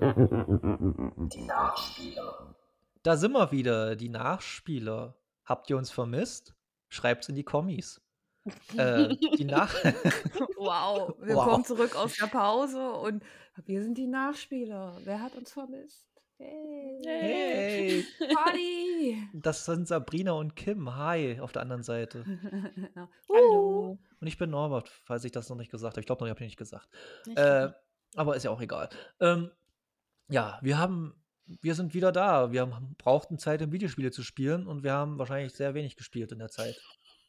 Die Nachspieler. Da sind wir wieder, die Nachspieler. Habt ihr uns vermisst? Schreibt's in die Kommis. Äh, die Nach Wow, wir Wow. kommen zurück aus der Pause und wir sind die Nachspieler. Wer hat uns vermisst? Hey, Hey, Party! das sind Sabrina und Kim. Hi, auf der anderen Seite. Hallo. Und ich bin Norbert, falls ich das noch nicht gesagt habe. Ich glaube noch, ich habe nicht gesagt. Nicht Äh, aber ist ja auch egal. Ähm, ja, wir haben, wir sind wieder da. Wir haben, brauchten Zeit, um Videospiele zu spielen und wir haben wahrscheinlich sehr wenig gespielt in der Zeit.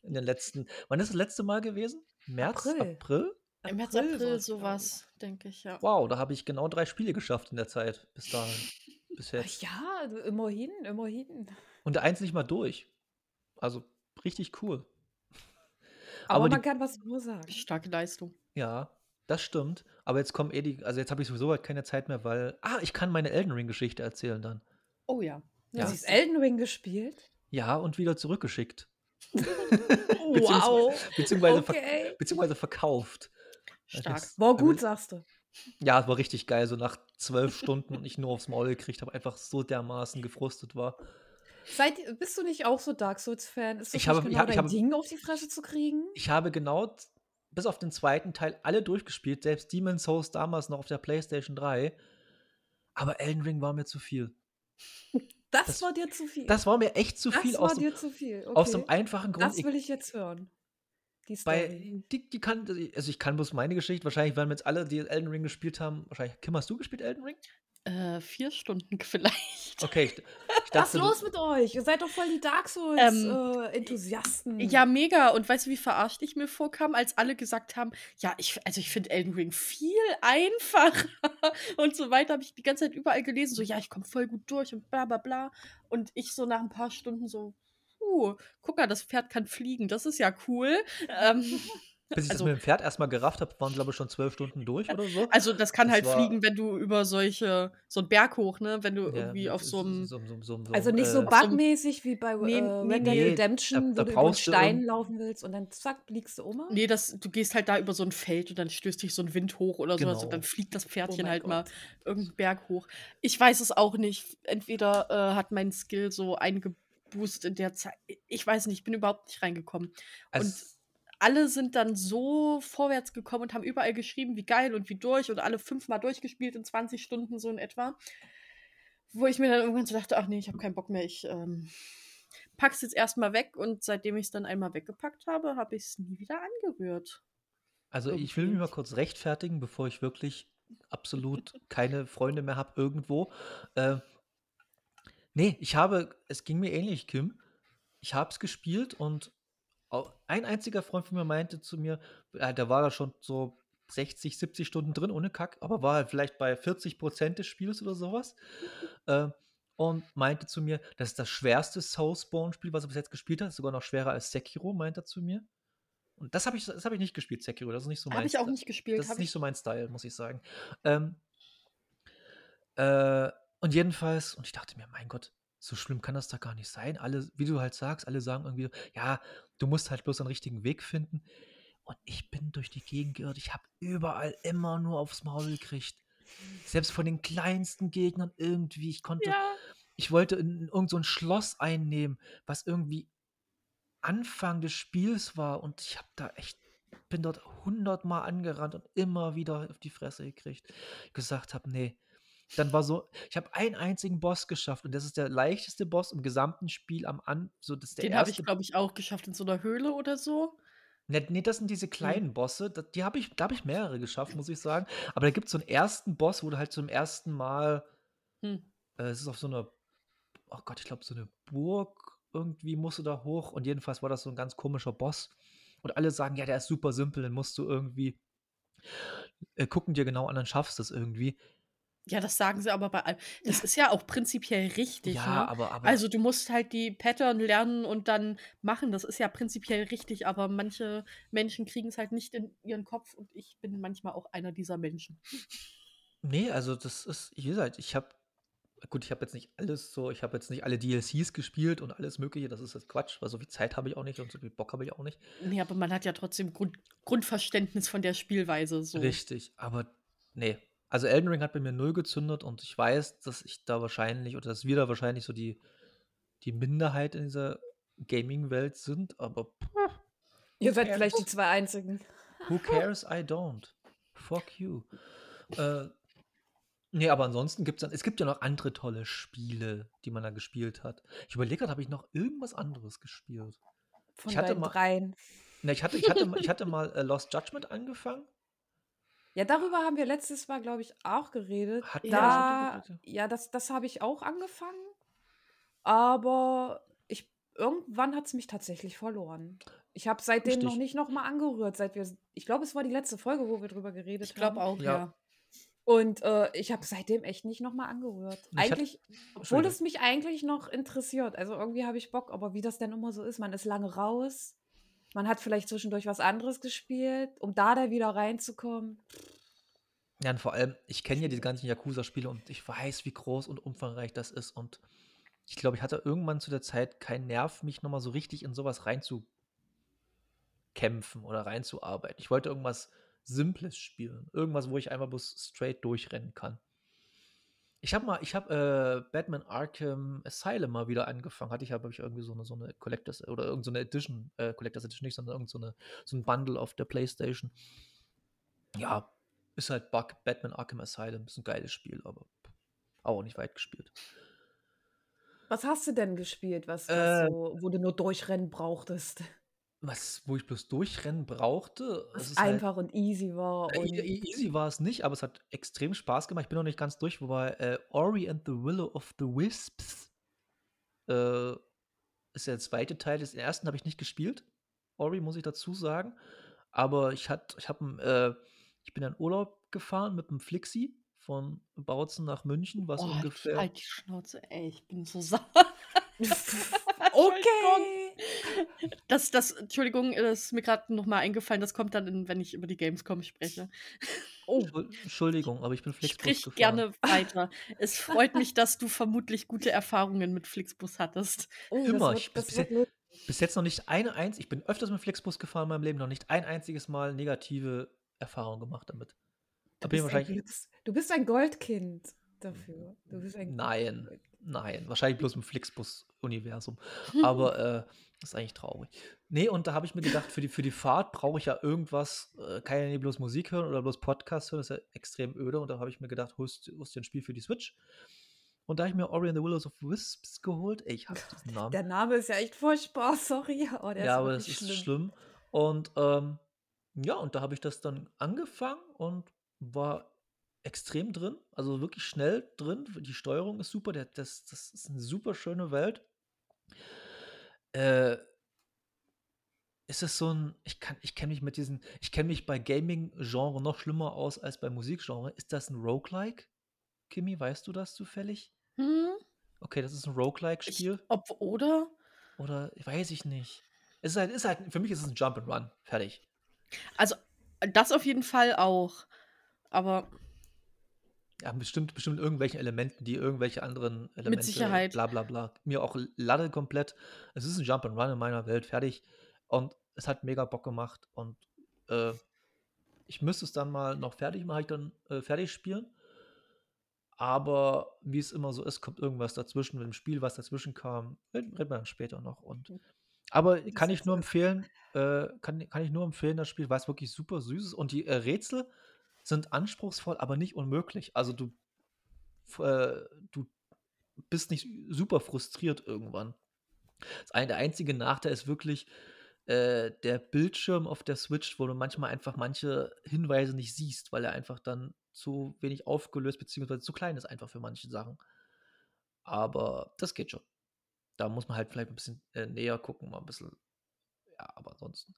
In den letzten. Wann ist das letzte Mal gewesen? März? April. April? Im März, April April, sowas, denke ich, ja. Wow, da habe ich genau drei Spiele geschafft in der Zeit. Bis dahin. Bis jetzt. Ja, also immerhin, immerhin. Und der eins nicht mal durch. Also richtig cool. Aber, Aber man die- kann was nur sagen. Starke Leistung. Ja, das stimmt. Aber jetzt kommen eh die. Also jetzt habe ich sowieso halt keine Zeit mehr, weil. Ah, ich kann meine Elden Ring-Geschichte erzählen dann. Oh ja. Ja. Du hast Elden Ring gespielt? Ja, und wieder zurückgeschickt. Wow. Beziehungsweise, ver Okay. beziehungsweise verkauft. Stark. Jetzt- War gut, sagst du. Ja, es war richtig geil, so nach zwölf Stunden und ich nur aufs Maul gekriegt habe, einfach so dermaßen gefrustet war. Seid, bist du nicht auch so Dark Souls-Fan? Ist das Ich habe- genau ich habe- ich habe- Ding, auf die Fresse zu kriegen? Ich habe genau bis auf den zweiten Teil alle durchgespielt, selbst Demon's Souls damals noch auf der PlayStation 3. Aber Elden Ring war mir zu viel. Das, Das- war dir zu viel. Das war mir echt zu Das viel war aus dem, dir zu viel. Okay. aus dem einfachen Grund. das will ich jetzt hören. Die bei, Story. die, die kann, also ich kann bloß meine Geschichte, wahrscheinlich werden wir jetzt alle, die Elden Ring gespielt haben, wahrscheinlich, Kim, hast du gespielt Elden Ring? Äh, vier Stunden vielleicht. Okay, ich, ich Was dachte, ist los mit euch? Ihr seid doch voll die Dark Ähm, Souls-Enthusiasten. Ja, mega. Und weißt du, wie verarscht ich mir vorkam, als alle gesagt haben, ja, ich, also ich finde Elden Ring viel einfacher und so weiter, habe ich die ganze Zeit überall gelesen, so, ja, ich komme voll gut durch und bla bla bla. Und ich so nach ein paar Stunden so, uh, guck mal, das Pferd kann fliegen, das ist ja cool. Ähm, bis ich also- das mit dem Pferd erstmal gerafft habe, waren glaube ich schon zwölf Stunden durch oder so. also das kann Das halt fliegen, wenn du über solche, so einen Berg hoch, ne, wenn du Ja, irgendwie auf so einem, so, so, so, so, Also nicht so äh, bugmäßig wie bei Nee, äh, nee, Red Dead nee. Redemption, Da- da wo du über Stein laufen willst und dann zack, fliegst du um. Nee, das, du gehst halt da über so ein Feld und dann stößt dich so ein Wind hoch oder sowas Genau. und dann fliegt das Pferdchen Oh halt mal Gott. irgendeinen Berg hoch. Ich weiß es auch nicht. Entweder äh, hat mein Skill so eingeboost in der Zeit. Ich weiß nicht, ich bin überhaupt nicht reingekommen. also, Alle sind dann so vorwärts gekommen und haben überall geschrieben, wie geil und wie durch und alle fünfmal durchgespielt in 20 Stunden so in etwa. Wo ich mir dann irgendwann so dachte, ach nee, ich habe keinen Bock mehr. Ich ähm, pack's jetzt erstmal weg und seitdem ich es dann einmal weggepackt habe, habe ich es nie wieder angerührt. Also ich will mich irgendwie. mal kurz rechtfertigen, bevor ich wirklich absolut keine Freunde mehr habe irgendwo. Äh, nee, ich habe, es ging mir ähnlich, Kim. Ich habe es gespielt und ein einziger Freund von mir meinte zu mir, äh, der war da schon so 60, 70 Stunden drin ohne Kack, aber war halt vielleicht bei 40 Prozent des Spiels oder sowas. äh, und meinte zu mir, das ist das schwerste Soulspawn-Spiel, was er bis jetzt gespielt hat, sogar noch schwerer als Sekiro, meint er zu mir. Und das habe ich, das hab ich nicht gespielt, Sekiro. Das ist nicht so mein Habe ich auch nicht gespielt. Das ist nicht ich, so mein Style, muss ich sagen. Ähm, äh, und jedenfalls, und ich dachte mir, mein Gott, so schlimm kann das da gar nicht sein. Alle, wie du halt sagst, alle sagen irgendwie, ja, du musst halt bloß einen richtigen Weg finden. Und ich bin durch die Gegend geirrt. Ich habe überall immer nur aufs Maul gekriegt. Selbst von den kleinsten Gegnern irgendwie. Ich konnte, ja. ich wollte in irgend so ein Schloss einnehmen, was irgendwie Anfang des Spiels war und ich habe da echt, bin dort hundertmal angerannt und immer wieder auf die Fresse gekriegt. Gesagt habe, nee. Dann war so, ich habe einen einzigen Boss geschafft und das ist der leichteste Boss im gesamten Spiel am An, so das Den habe ich, glaube ich, auch geschafft in so einer Höhle oder so. Nee, nee, das sind diese kleinen Bosse. da- Die habe ich, da habe ich mehrere geschafft, muss ich sagen. Aber da gibt es so einen ersten Boss, wo du halt zum ersten Mal Hm. äh, es ist auf so einer, oh Gott, ich glaube, so eine Burg irgendwie musst du da hoch. Und jedenfalls war das so ein ganz komischer Boss. Und alle sagen, ja, der ist super simpel, den musst du irgendwie äh, gucken dir genau an, dann schaffst du es irgendwie. Ja, das sagen sie aber bei allem. Das ist ja auch prinzipiell richtig. ja, ne? aber, aber Also du musst halt die Pattern lernen und dann machen. Das ist ja prinzipiell richtig, aber manche Menschen kriegen es halt nicht in ihren Kopf und ich bin manchmal auch einer dieser Menschen. nee, also das ist, wie gesagt, ich habe, gut, ich habe jetzt nicht alles so, ich habe jetzt nicht alle DLCs gespielt und alles Mögliche, das ist jetzt Quatsch, weil so viel Zeit habe ich auch nicht und so viel Bock habe ich auch nicht. Nee, aber man hat ja trotzdem Grund Grundverständnis von der Spielweise. So. Richtig, aber nee, Also Elden Ring hat bei mir null gezündet und ich weiß, dass ich da wahrscheinlich oder dass wir da wahrscheinlich so die, die Minderheit in dieser Gaming-Welt sind, aber pff, Ihr seid vielleicht die zwei einzigen. who cares? I don't. Fuck you. Äh, nee, aber ansonsten gibt es es gibt ja noch andere tolle Spiele, die man da gespielt hat. Ich überlege gerade, habe ich noch irgendwas anderes gespielt? Von Ich hatte mal- dreien. Ne, ich hatte, ich hatte, mal- ich hatte mal äh, Lost Judgment angefangen. Ja, darüber haben wir letztes Mal, glaube ich, auch geredet. Wir da, geredet? ja, das, das habe ich auch angefangen. Aber ich, irgendwann hat es mich tatsächlich verloren. Ich habe seitdem noch Richtig. nicht nochmal angerührt, seit wir, ich glaube, es war die letzte Folge, wo wir drüber geredet Ich glaube haben. auch, Ja. ja. Und äh, ich habe seitdem echt nicht nochmal angerührt. Ich hatte- Eigentlich, obwohl es mich eigentlich noch interessiert. Also irgendwie habe ich Bock, aber wie das denn immer so ist, man ist lange raus. Man hat vielleicht zwischendurch was anderes gespielt, um da dann wieder reinzukommen. Ja, und vor allem, ich kenne ja diese ganzen Yakuza-Spiele und ich weiß, wie groß und umfangreich das ist. Und ich glaube, ich hatte irgendwann zu der Zeit keinen Nerv, mich nochmal so richtig in sowas reinzukämpfen oder reinzuarbeiten. Ich wollte irgendwas Simples spielen. Irgendwas, wo ich einfach bloß straight durchrennen kann. Ich habe mal, ich habe äh, Batman Arkham Asylum mal wieder angefangen. Hatte ich aber ich irgendwie so eine, so eine Collectors oder irgendeine so eine Edition, äh, Collectors Edition nicht, sondern irgend so, eine, so ein Bundle auf der Playstation. Ja, ist halt Bug, Batman Arkham Asylum. Ist ein geiles Spiel, aber auch nicht weit gespielt. Was hast du denn gespielt, was, was Äh, so, wo du nur durchrennen brauchtest? Was, wo ich bloß durchrennen brauchte, Was halt, einfach und easy war. äh, Und e- e- easy war es nicht, aber es hat extrem Spaß gemacht. Ich bin noch nicht ganz durch, wobei äh, Ori and the Willow of the Wisps äh, ist der zweite Teil. Den ersten habe ich nicht gespielt. Ori muss ich dazu sagen. Aber ich hat, ich habe, äh, ich bin in Urlaub gefahren mit dem Flixi von Bautzen nach München, was Oh, ungefähr. halt die Schnauze, ey, ich bin so sauer. okay. Das, das, Entschuldigung, das ist mir gerade nochmal eingefallen, das kommt dann, in, wenn ich über die Gamescom spreche. Oh, Entschuld- Entschuldigung, aber ich bin Flixbus Sprich gefahren. gerne weiter. Es freut mich, dass du vermutlich gute Erfahrungen mit Flixbus hattest. oh Immer. Wird, bis jetzt-. Bis jetzt noch nicht eine einzige, ich bin öfters mit Flixbus gefahren in meinem Leben, noch nicht ein einziges Mal negative Erfahrung gemacht damit. Da Du ich bist, ein. Glücks- du bist ein Goldkind dafür. Du bist ein Nein, Gold- nein, wahrscheinlich bloß im Flixbus-Universum. Aber äh, das ist eigentlich traurig. Nee, und da habe ich mir gedacht, für die, für die Fahrt brauche ich ja irgendwas, äh, kann ja nicht bloß Musik hören oder bloß Podcast hören, das ist ja extrem öde. Und da habe ich mir gedacht, holst, dir ein Spiel für die Switch. Und da habe ich mir Ori and the Willows of Wisps geholt. Ey, ich habe diesen Namen. Der Name ist ja echt furchtbar, sorry. Oh, ja, aber das ist schlimm. Und ähm, ja, und da habe ich das dann angefangen und war extrem drin, also wirklich schnell drin. Die Steuerung ist super, der, das, das ist eine super schöne Welt. Äh, ist es so ein, ich kann, ich kenne mich mit diesen, ich kenne mich bei Gaming-Genre noch schlimmer aus als bei Musikgenre. Ist das ein Roguelike? Kimi, weißt du das zufällig? Hm? Okay, das ist ein Roguelike-Spiel. ob, oder? Oder weiß ich nicht. Es ist halt, ist halt, für mich ist es ein Jump and Run. Fertig. Also, das auf jeden Fall auch. Aber Ja, bestimmt, bestimmt irgendwelchen Elementen, die irgendwelche anderen Elemente, Sicherheit. bla bla bla. Mir auch Lade komplett. Es ist ein Jump and Run in meiner Welt, fertig. Und es hat mega Bock gemacht. Und äh, ich müsste es dann mal noch fertig machen, ich dann äh, fertig spielen. Aber wie es immer so ist, kommt irgendwas dazwischen mit dem Spiel, was dazwischen kam. Reden wir dann später noch. Und aber Das kann ich nur empfehlen, äh, kann, kann ich nur empfehlen, das Spiel, weil es wirklich super süß ist. Und die äh, Rätsel sind anspruchsvoll, aber nicht unmöglich. Also du, äh, du bist nicht super frustriert irgendwann. Das ein, der einzige Nachteil ist wirklich äh, der Bildschirm auf der Switch, wo du manchmal einfach manche Hinweise nicht siehst, weil er einfach dann zu wenig aufgelöst bzw. zu klein ist einfach für manche Sachen. Aber das geht schon. Da muss man halt vielleicht ein bisschen äh, näher gucken, mal ein bisschen. Ja, aber ansonsten.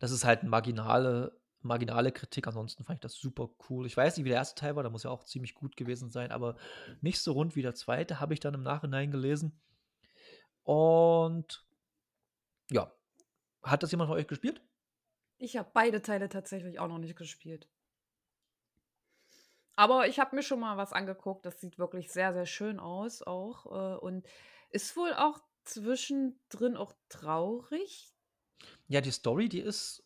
Das ist halt eine marginale, marginale Kritik. Ansonsten fand ich das super cool. Ich weiß nicht, wie der erste Teil war, da muss ja auch ziemlich gut gewesen sein, aber nicht so rund wie der zweite, habe ich dann im Nachhinein gelesen. Und ja, hat das jemand von euch gespielt? Ich habe beide Teile tatsächlich auch noch nicht gespielt. Aber ich habe mir schon mal was angeguckt. Das sieht wirklich sehr, sehr schön aus auch. Äh, und ist wohl auch zwischendrin auch traurig. Ja, die Story, die ist,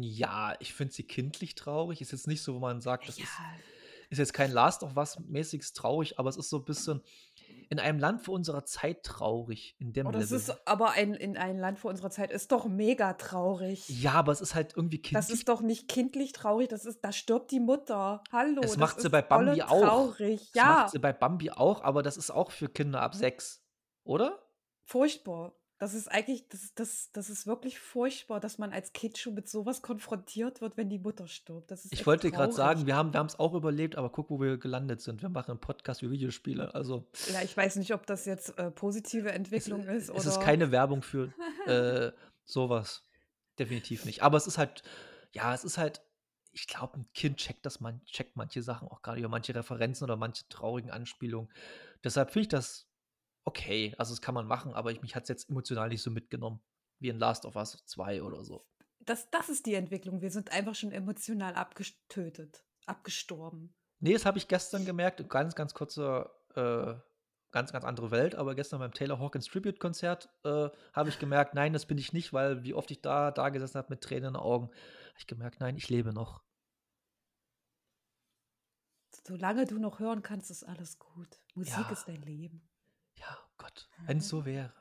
ja, ich finde sie kindlich traurig. Ist jetzt nicht so, wo man sagt, das ja, ist ist jetzt kein Last of Us mäßiges traurig, aber es ist so ein bisschen in einem Land vor unserer Zeit traurig, in dem Oh, das Level. ist aber ein, in ein Land vor unserer Zeit ist doch mega traurig. Ja, aber es ist halt irgendwie Das kindlich. ist doch nicht kindlich traurig, das ist, da stirbt die Mutter. Hallo, Das das macht sie bei Bambi auch. traurig. Das macht Ja, sie bei Bambi auch, aber das ist auch für Kinder ab sechs, oder? furchtbar. Das ist eigentlich, das, das, das ist wirklich furchtbar, dass man als Kind schon mit sowas konfrontiert wird, wenn die Mutter stirbt. Das ist Ich wollte gerade sagen, wir haben wir es auch überlebt, aber guck, wo wir gelandet sind. Wir machen einen Podcast über Videospiele. Also Ja, ich weiß nicht, ob das jetzt äh, positive es, Entwicklung ist es ist oder. keine Werbung für äh, sowas. Definitiv nicht. Aber es ist halt, ja, es ist halt, ich glaube, ein Kind checkt das man, checkt manche Sachen auch gerade über manche Referenzen oder manche traurigen Anspielungen. Deshalb finde ich das okay. Also das kann man machen, aber ich, mich hat es jetzt emotional nicht so mitgenommen wie in Last of Us 2 oder so. Das, das ist die Entwicklung. Wir sind einfach schon emotional abgetötet, abgestorben. Nee, das habe ich gestern gemerkt. Ganz, ganz kurzer, äh, ganz, ganz andere Welt. Aber gestern beim Taylor Hawkins Tribute-Konzert äh, habe ich gemerkt, nein, das bin ich nicht, weil wie oft ich da, da gesessen habe mit Tränen in den Augen, habe ich gemerkt, nein, ich lebe noch. Solange du noch hören kannst, ist alles gut. Musik Ja. ist dein Leben. Gott, wenn es so wäre.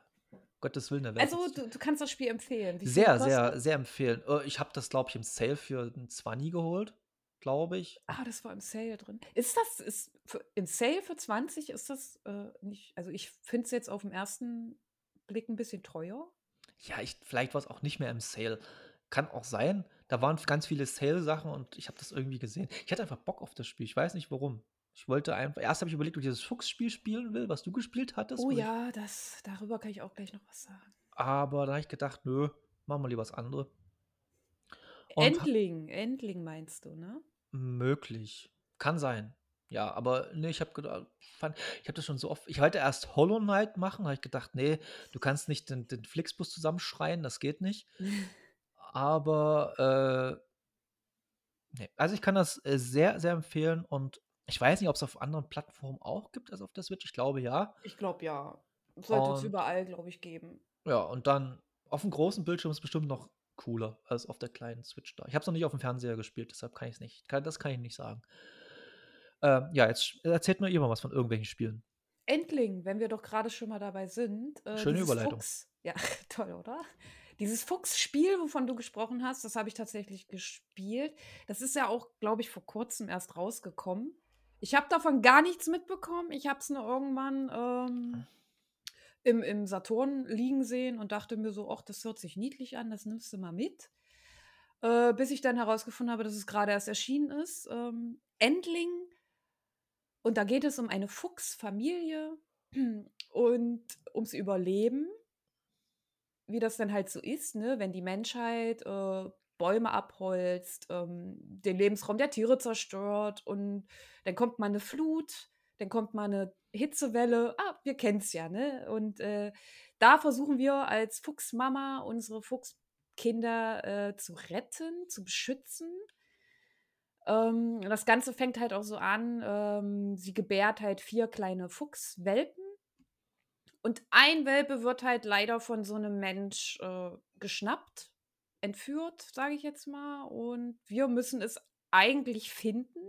Gottes Willen, Welt. Also, du, du kannst das Spiel empfehlen. Sehr, sehr, sehr empfehlen. Äh, ich habe das, glaube ich, im Sale für einen 20 geholt, glaube ich. Ah, das war im Sale drin. Ist das ist für, im Sale für 20? Ist das äh, nicht? Also, ich finde es jetzt auf den ersten Blick ein bisschen teuer. Ja, ich, vielleicht war es auch nicht mehr im Sale. Kann auch sein. Da waren ganz viele Sale-Sachen und ich habe das irgendwie gesehen. Ich hatte einfach Bock auf das Spiel. Ich weiß nicht warum. Ich wollte einfach. Erst habe ich überlegt, ob ich dieses Fuchsspiel spielen will, was du gespielt hattest. Oh wo ich- ja, das, darüber kann ich auch gleich noch was sagen. Aber da habe ich gedacht, nö, machen wir lieber was anderes. Endling, Endling meinst du, ne? möglich. Kann sein. Ja, aber nee, ich habe gedacht, fand, ich habe das schon so oft. Ich wollte erst Hollow Knight machen, habe ich gedacht, nee, du kannst nicht den, den Flixbus zusammenschreien, das geht nicht. Aber äh, nee. Also ich kann das äh, sehr, sehr empfehlen und ich weiß nicht, ob es auf anderen Plattformen auch gibt als auf der Switch. Ich glaube ja. Ich glaube ja. Sollte es überall, glaube ich, geben. Ja, und dann auf dem großen Bildschirm ist es bestimmt noch cooler als auf der kleinen Switch da. Ich habe es noch nicht auf dem Fernseher gespielt, deshalb kann ich es nicht. Kann, das kann ich nicht sagen. Ähm, ja, jetzt erzählt mir ihr mal was von irgendwelchen Spielen. Endling, wenn wir doch gerade schon mal dabei sind. Äh, Schöne Überleitung. Fuchs, ja, toll, oder? Dieses Fuchsspiel, wovon du gesprochen hast, das habe ich tatsächlich gespielt. Das ist ja auch, glaube ich, vor kurzem erst rausgekommen. Ich habe davon gar nichts mitbekommen. Ich habe es nur irgendwann ähm, im, im Saturn liegen sehen und dachte mir so, ach, das hört sich niedlich an, das nimmst du mal mit. Äh, bis ich dann herausgefunden habe, dass es gerade erst erschienen ist. Ähm, Endling. Und da geht es um eine Fuchsfamilie und ums Überleben. Wie das dann halt so ist, ne? wenn die Menschheit äh, Bäume abholzt, ähm, den Lebensraum der Tiere zerstört und dann kommt mal eine Flut, dann kommt mal eine Hitzewelle. Ah, wir kennen es ja, ne? Und äh, da versuchen wir als Fuchsmama unsere Fuchskinder äh, zu retten, zu beschützen. Ähm, das Ganze fängt halt auch so an, ähm, sie gebärt halt vier kleine Fuchswelpen. Und ein Welpe wird halt leider von so einem Mensch äh, geschnappt, entführt, sage ich jetzt mal. Und wir müssen es eigentlich finden.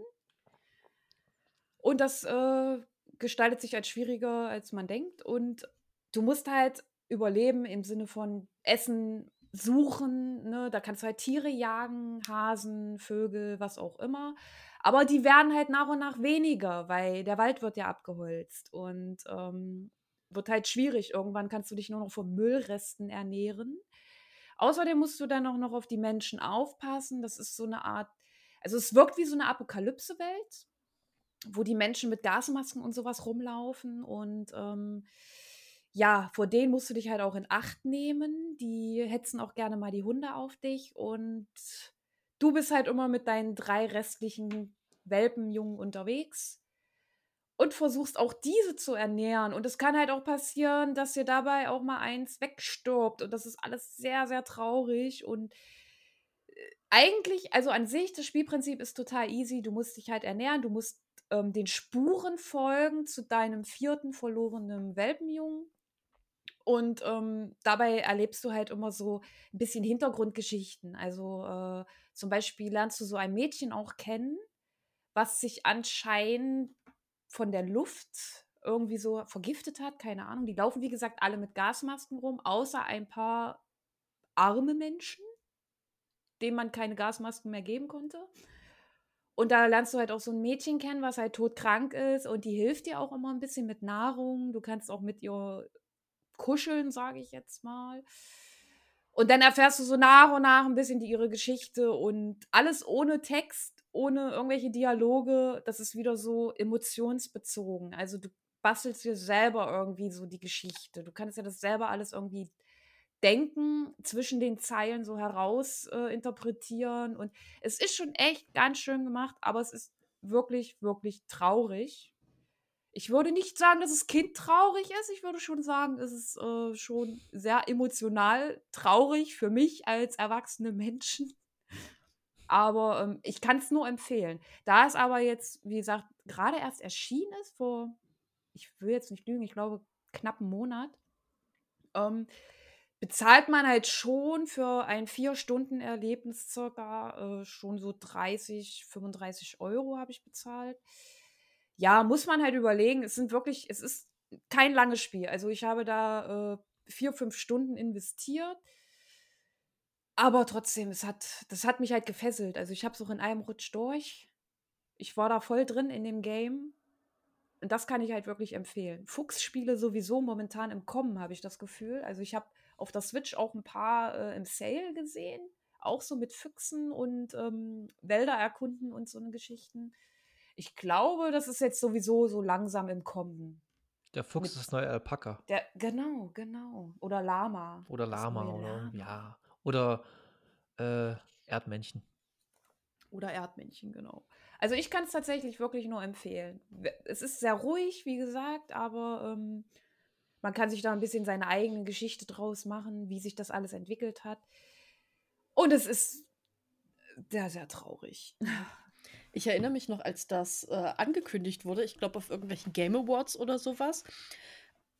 Und das äh, gestaltet sich als schwieriger, als man denkt. Und du musst halt überleben im Sinne von Essen suchen. Ne? Da kannst du halt Tiere jagen, Hasen, Vögel, was auch immer. Aber die werden halt nach und nach weniger, weil der Wald wird ja abgeholzt und ähm, wird halt schwierig. Irgendwann kannst du dich nur noch von Müllresten ernähren. Außerdem musst du dann auch noch auf die Menschen aufpassen. Das ist so eine Art, also es wirkt wie so eine Apokalypse-Welt, wo die Menschen mit Gasmasken und sowas rumlaufen und ähm, ja, vor denen musst du dich halt auch in Acht nehmen. Die hetzen auch gerne mal die Hunde auf dich und du bist halt immer mit deinen drei restlichen Welpenjungen unterwegs und versuchst auch diese zu ernähren. Und es kann halt auch passieren, dass dir dabei auch mal eins wegstirbt. Und das ist alles sehr, sehr traurig. Und äh, eigentlich, also an sich, das Spielprinzip ist total easy. Du musst dich halt ernähren, du musst ähm, den Spuren folgen zu deinem vierten verlorenen Welpenjungen. Und ähm, dabei erlebst du halt immer so ein bisschen Hintergrundgeschichten. Also äh, zum Beispiel lernst du so ein Mädchen auch kennen, was sich anscheinend von der Luft irgendwie so vergiftet hat, keine Ahnung. Die laufen, wie gesagt, alle mit Gasmasken rum, außer ein paar arme Menschen, denen man keine Gasmasken mehr geben konnte. Und da lernst du halt auch so ein Mädchen kennen, was halt todkrank ist und die hilft dir auch immer ein bisschen mit Nahrung. Du kannst auch mit ihr kuscheln, sage ich jetzt mal. Und dann erfährst du so nach und nach ein bisschen die, ihre Geschichte und alles ohne Text, ohne irgendwelche Dialoge. Das ist wieder so emotionsbezogen. Also du bastelst dir selber irgendwie so die Geschichte. Du kannst ja das selber alles irgendwie denken, zwischen den Zeilen so heraus äh, interpretieren. Und es ist schon echt ganz schön gemacht, aber es ist wirklich, wirklich traurig. Ich würde nicht sagen, dass es kindtraurig ist. Ich würde schon sagen, es ist äh, schon sehr emotional traurig für mich als erwachsene Menschen. Aber ähm, ich kann es nur empfehlen. Da es aber jetzt, wie gesagt, gerade erst erschienen ist, vor, ich will jetzt nicht lügen, ich glaube knapp einen Monat, ähm, bezahlt man halt schon für ein Vier-Stunden-Erlebnis circa äh, schon so 30, 35 Euro habe ich bezahlt. Ja, muss man halt überlegen. Es sind wirklich, es ist kein langes Spiel. Also ich habe da äh, vier, fünf Stunden investiert. Aber trotzdem, es hat, das hat mich halt gefesselt. Also ich habe es auch in einem Rutsch durch. Ich war da voll drin in dem Game. Und das kann ich halt wirklich empfehlen. Fuchsspiele sowieso momentan im Kommen, habe ich das Gefühl. Also ich habe auf der Switch auch ein paar äh, im Sale gesehen. Auch so mit Füchsen und ähm, Wälder erkunden und so eine Geschichten. Ich glaube, das ist jetzt sowieso so langsam im Kommen. Der Fuchs Mit- ist das neue Alpaka. Der, genau, genau. Oder Lama. Oder Lama oder Lama. ja. Oder äh, Erdmännchen. Oder Erdmännchen, genau. Also ich kann es tatsächlich wirklich nur empfehlen. Es ist sehr ruhig, wie gesagt, aber ähm, man kann sich da ein bisschen seine eigene Geschichte draus machen, wie sich das alles entwickelt hat. Und es ist sehr, sehr traurig. Ich erinnere mich noch, als das äh, angekündigt wurde, ich glaube auf irgendwelchen Game Awards oder sowas.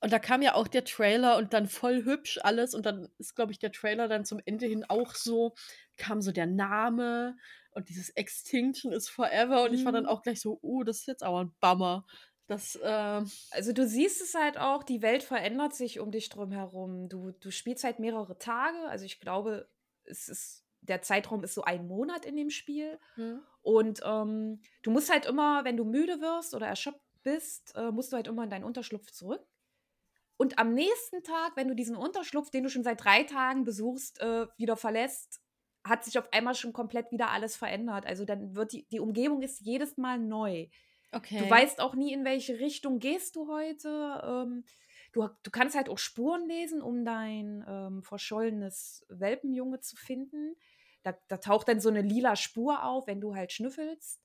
Und da kam ja auch der Trailer und dann voll hübsch alles. Und dann ist, glaube ich, der Trailer dann zum Ende hin auch so, kam so der Name und dieses Extinction is Forever. Und ich war dann Mhm. auch gleich so, oh, das ist jetzt aber ein Bummer. Das, ähm, Also du siehst es halt auch, die Welt verändert sich um dich drum herum. Du, du spielst halt mehrere Tage. Also ich glaube, es ist, der Zeitraum ist so ein Monat in dem Spiel. hm. Und ähm, du musst halt immer, wenn du müde wirst oder erschöpft bist, äh, musst du halt immer in deinen Unterschlupf zurück. Und am nächsten Tag, wenn du diesen Unterschlupf, den du schon seit drei Tagen besuchst, äh, wieder verlässt, hat sich auf einmal schon komplett wieder alles verändert. Also dann wird die, die Umgebung ist jedes Mal neu. okay. Du weißt auch nie, in welche Richtung gehst du heute. Ähm, du, du kannst halt auch Spuren lesen, um dein ähm, verschollenes Welpenjunge zu finden. Da, da taucht dann so eine lila Spur auf, wenn du halt schnüffelst.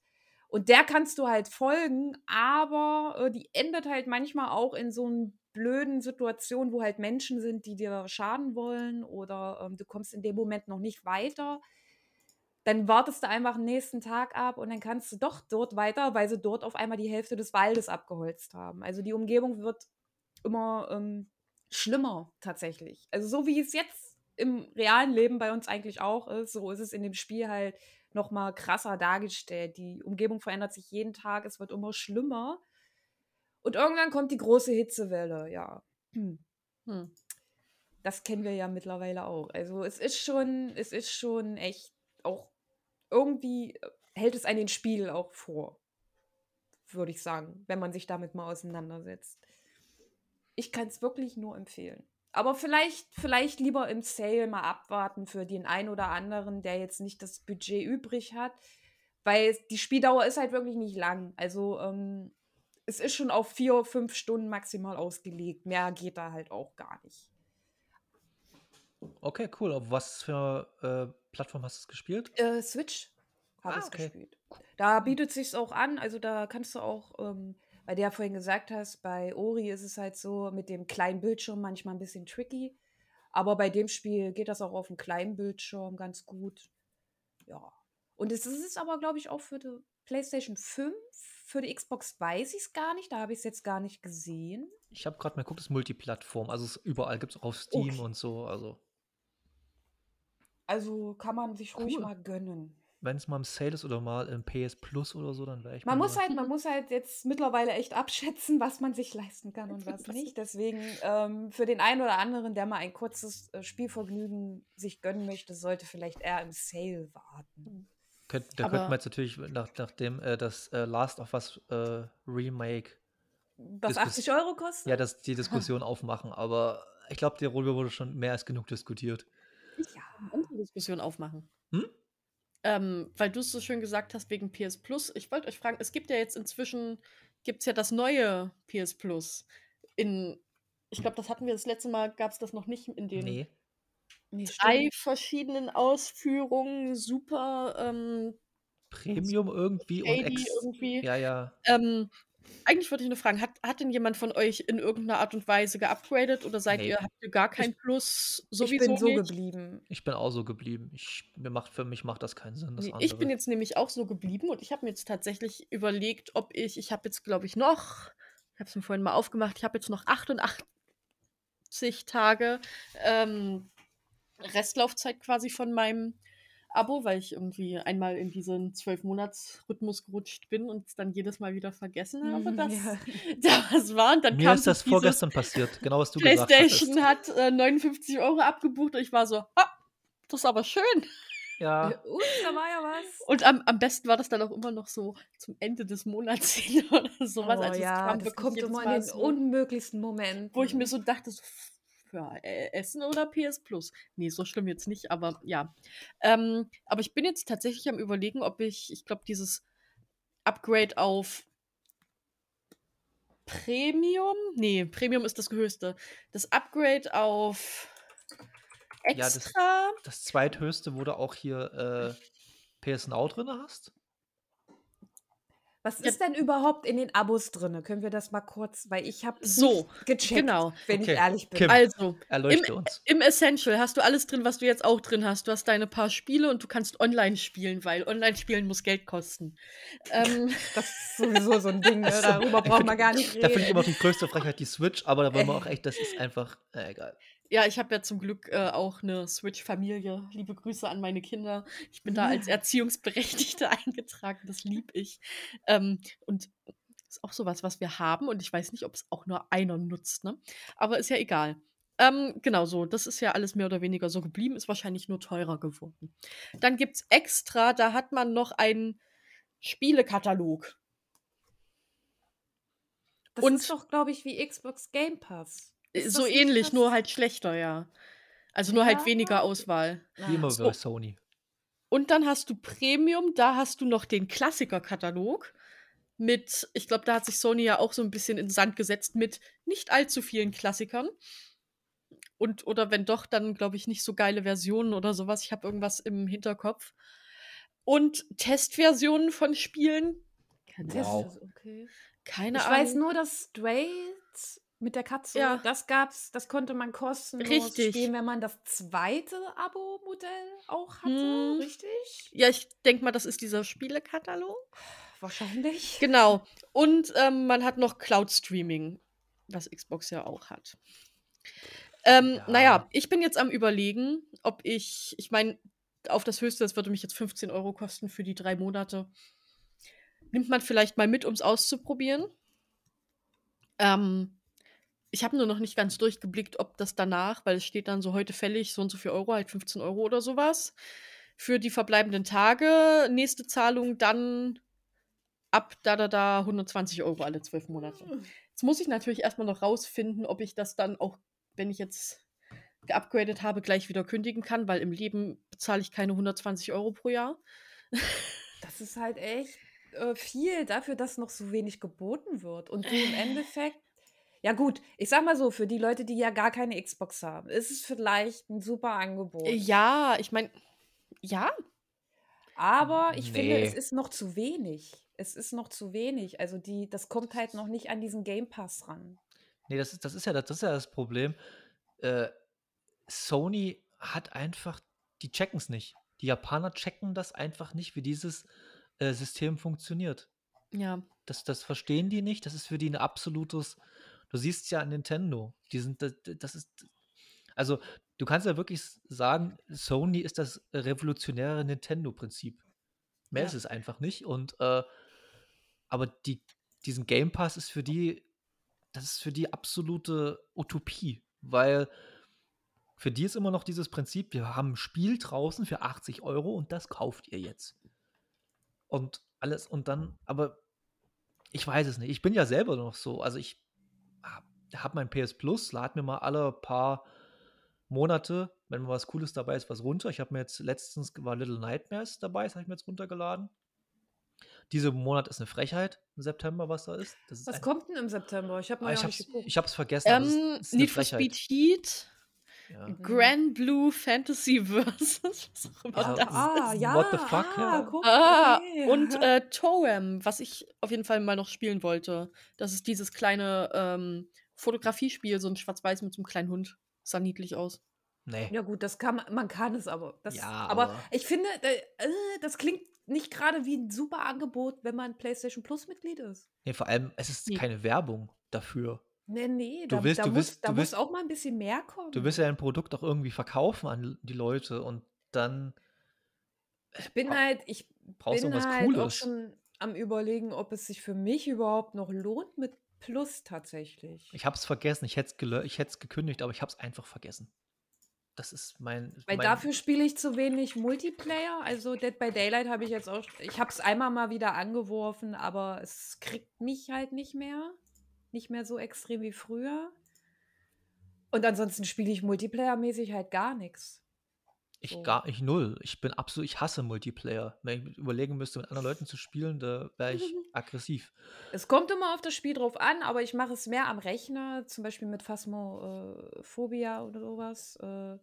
Und der kannst du halt folgen, aber äh, die endet halt manchmal auch in so einer blöden Situation, wo halt Menschen sind, die dir schaden wollen oder ähm, du kommst in dem Moment noch nicht weiter dann wartest du einfach den nächsten Tag ab und dann kannst du doch dort weiter, weil sie dort auf einmal die Hälfte des Waldes abgeholzt haben. Also die Umgebung wird immer ähm, schlimmer tatsächlich. Also so wie es jetzt im realen Leben bei uns eigentlich auch ist, so ist es in dem Spiel halt noch mal krasser dargestellt. Die Umgebung verändert sich jeden Tag, es wird immer schlimmer. Und irgendwann kommt die große Hitzewelle, ja. Hm Hm. das kennen wir ja mittlerweile auch. Also es ist schon, es ist schon echt auch irgendwie äh, hält es einen den Spiegel auch vor, würde ich sagen, wenn man sich damit mal auseinandersetzt. Ich kann es wirklich nur empfehlen. Aber vielleicht, vielleicht lieber im Sale mal abwarten für den einen oder anderen, der jetzt nicht das Budget übrig hat. Weil die Spieldauer ist halt wirklich nicht lang. Also ähm, es ist schon auf vier, fünf Stunden maximal ausgelegt. Mehr geht da halt auch gar nicht. Okay, cool. Auf was für äh, Plattform hast du es gespielt? Äh, Switch habe Ah, ich okay. gespielt. Da bietet sich's auch an. Also da kannst du auch, ähm, weil du ja vorhin gesagt hast, bei Ori ist es halt so mit dem kleinen Bildschirm manchmal ein bisschen tricky. Aber bei dem Spiel geht das auch auf dem kleinen Bildschirm ganz gut. Ja. Und es ist aber, glaube ich, auch für die PlayStation 5. Für die Xbox weiß ich es gar nicht. Da habe ich es jetzt gar nicht gesehen. Ich habe gerade mal geguckt, es ist Multiplattform. Also es, überall gibt es auch auf Steam Okay. und so. Also Also kann man sich ruhig Cool. mal gönnen. wenn es mal im Sale ist oder mal im PS Plus oder so, dann wäre ich Man muss mal halt, man muss halt jetzt mittlerweile echt abschätzen, was man sich leisten kann und was nicht. Deswegen ähm, für den einen oder anderen, der mal ein kurzes äh, Spielvergnügen sich gönnen möchte, sollte vielleicht eher im Sale warten. Könnt, da Aber- könnte man jetzt natürlich, nach, nachdem äh, das äh, Last of Us äh, Remake, Was Diskus- 80 Euro kostet? ja, das, die Diskussion aufmachen, aber ich glaube, darüber wurde schon mehr als genug diskutiert. ja. eine andere Diskussion aufmachen. Hm? Ähm, weil du es so schön gesagt hast wegen PS Plus. Ich wollte euch fragen, es gibt ja jetzt inzwischen, gibt es ja das neue PS Plus. In, ich glaube, das hatten wir das letzte Mal, gab es das noch nicht in den Nee. Nee, drei stimmt. verschiedenen Ausführungen. Super ähm, Premium irgendwie und ex. irgendwie. Ja, ja. Ähm, eigentlich wollte ich nur fragen, hat, hat denn jemand von euch in irgendeiner Art und Weise geupgradet oder seid Nee. ihr, habt ihr gar kein Plus Ich sowieso bin so nicht? geblieben. Ich bin auch so geblieben. Ich, mir macht, für mich macht das keinen Sinn. Das Nee, andere. ich bin jetzt nämlich auch so geblieben und ich habe mir jetzt tatsächlich überlegt, ob ich, ich habe jetzt glaube ich noch, ich habe es mir vorhin mal aufgemacht, ich habe jetzt noch 88 Tage ähm, Restlaufzeit quasi von meinem Abo, weil ich irgendwie einmal in diesen zwölf Monats-Rhythmus gerutscht bin und es dann jedes Mal wieder vergessen habe, dass ja. das war. Und dann Mir kam ist das vorgestern passiert, genau was du gesagt hattest. PlayStation hat äh, 59 Euro abgebucht und ich war so, ah, das ist aber schön. Ja, Ups, da war ja was. Und am, am besten war das dann auch immer noch so zum Ende des Monats hin oder sowas. oh, also es ja, kam das wirklich kommt jedes immer Mal in den so, unmöglichsten Momenten. wo ich mir so dachte, so, f- ja, äh, Essen oder PS Plus? Nee, so schlimm jetzt nicht, aber ja. Ähm, aber ich bin jetzt tatsächlich am überlegen, ob ich, ich glaube, dieses Upgrade auf Premium? Nee, Premium ist das höchste. Das Upgrade auf Ja, das- Extra? das zweithöchste, wo du auch hier äh, PS Now drin hast. Was Ja. ist denn überhaupt in den Abos drin? Können wir das mal kurz, weil ich habe So, gecheckt, genau. wenn Okay, ich ehrlich bin. Kim. Also, Erleuchte uns. Im Essential hast du alles drin, was du jetzt auch drin hast. Du hast deine paar Spiele und du kannst online spielen, weil online spielen muss Geld kosten. ähm, Das ist sowieso so ein Ding, ne? Also, darüber braucht man gar nicht Da finde ich reden. immer noch die größte Frechheit die Switch, aber da wollen wir auch echt, das ist einfach, äh, egal. Ja, ich habe ja zum Glück äh, auch eine Switch-Familie. Liebe Grüße an meine Kinder. Ich bin da als Erziehungsberechtigte eingetragen. Das lieb ich. Ähm, und ist auch sowas, was wir haben. Und ich weiß nicht, ob es auch nur einer nutzt. Ne? Aber ist ja egal. Ähm, genau so. Das ist ja alles mehr oder weniger so geblieben. Ist wahrscheinlich nur teurer geworden. Dann gibt es extra, da hat man noch einen Spielekatalog. Das und- ist doch, glaube ich, wie Xbox Game Pass. Ist So ähnlich, das? nur halt schlechter, ja. Also nur halt Ja. weniger Auswahl. Wie immer so. bei Sony. Und dann hast du Premium, da hast du noch den Klassiker-Katalog mit, ich glaube, da hat sich Sony ja auch so ein bisschen in den Sand gesetzt mit nicht allzu vielen Klassikern. Und, oder wenn doch, dann glaube ich nicht so geile Versionen oder sowas. Ich habe irgendwas im Hinterkopf. Und Testversionen von Spielen. Wow. ist okay. keine Ich Ahnung. weiß nur, dass Straight mit der Katze, Ja. das gab's, das konnte man kostenlos Richtig. spielen, wenn man das zweite Abo-Modell auch hatte, Hm. richtig? Ja, ich denke mal, das ist dieser Spielekatalog. Wahrscheinlich. Genau. Und ähm, man hat noch Cloud Streaming, was Xbox ja auch hat. Ähm, Ja. Naja, ich bin jetzt am Überlegen, ob ich, ich meine, auf das Höchste, das würde mich jetzt 15 Euro kosten für die drei Monate. Nimmt man vielleicht mal mit, um es auszuprobieren. Ähm, ich habe nur noch nicht ganz durchgeblickt, ob das danach, weil es steht dann so heute fällig, so und so viel Euro, halt 15 Euro oder sowas. Für die verbleibenden Tage. Nächste Zahlung dann ab da, da, da 120 Euro alle zwölf Monate. Jetzt muss ich natürlich erstmal noch rausfinden, ob ich das dann auch, wenn ich jetzt geupgradet habe, gleich wieder kündigen kann, weil im Leben bezahle ich keine 120 Euro pro Jahr. Das ist halt echt äh, viel dafür, dass noch so wenig geboten wird. Und du im Endeffekt, ja gut, ich sag mal so, für die Leute, die ja gar keine Xbox haben, ist es vielleicht ein super Angebot. Ja, ich meine, ja, Aber ich finde, Nee. es ist noch zu wenig. Es ist noch zu wenig. Also die, das kommt halt noch nicht an diesen Game Pass ran. Nee, das ist, das ist ja das, das ist ja das Problem. Äh, Sony hat einfach, die checken es nicht. Die Japaner checken das einfach nicht, wie dieses äh, System funktioniert. ja. Das, das verstehen die nicht. Das ist für die ein absolutes. Du siehst ja an Nintendo. Die sind, das, das ist. Also, du kannst ja wirklich sagen, Sony ist das revolutionäre Nintendo-Prinzip. Mehr Ja. ist es einfach nicht. Und äh, aber die, diesen Game Pass ist für die, das ist für die absolute Utopie, weil für die ist immer noch dieses Prinzip, wir haben ein Spiel draußen für 80 Euro und das kauft ihr jetzt. Und alles, und dann, aber ich weiß es nicht. Ich bin ja selber noch so. Also ich hab mein PS Plus, lade mir mal alle paar Monate, wenn mal was Cooles dabei ist, was runter. Ich habe mir jetzt letztens war Little Nightmares dabei, das habe ich mir jetzt runtergeladen. Dieser Monat ist eine Frechheit im September, was da ist. Das ist Was kommt denn im September? Ich habe Ah, noch ich ich hab's vergessen. es Ähm, Need for. Speed Heat, Ja. Mhm. Grand Blue Fantasy Versus, was auch immer Ja, das ah, ist. ja. What the fuck, Ah, ja. guck, Ah, okay. und äh, Toem, was ich auf jeden Fall mal noch spielen wollte. Das ist dieses kleine ähm, Fotografiespiel, so ein Schwarz-Weiß mit so einem kleinen Hund. Sah niedlich aus. Nee. Ja gut, das kann man, man kann es aber. Das, Ja, aber, aber- ich finde, äh, äh, das klingt nicht gerade wie ein super Angebot, wenn man PlayStation Plus Mitglied ist. nee, vor allem, es ist Nee. keine Werbung dafür. Nee, nee, Du da, willst- da, du muss, willst- da du muss willst- auch mal ein bisschen mehr kommen. Du willst ja ein Produkt auch irgendwie verkaufen an die Leute und dann ich bin halt, ich brauchst bin halt auch Cooles. schon am überlegen, ob es sich für mich überhaupt noch lohnt mit Plus tatsächlich. Ich hab's vergessen, ich hätte es gekündigt, aber ich hab's einfach vergessen. Das ist mein. Weil mein dafür spiele ich zu wenig Multiplayer. Also Dead by Daylight habe ich jetzt auch. Ich habe es einmal mal wieder angeworfen, aber es kriegt mich halt nicht mehr. Nicht mehr so extrem wie früher. Und ansonsten spiele ich Multiplayer-mäßig halt gar nichts. Ich so. gar ich null. Ich bin absolut, ich hasse Multiplayer. Wenn ich überlegen müsste, mit anderen Leuten zu spielen, da wäre ich aggressiv. Es kommt immer auf das Spiel drauf an, aber ich mache es mehr am Rechner, zum Beispiel mit Phasmophobia oder sowas. Äh,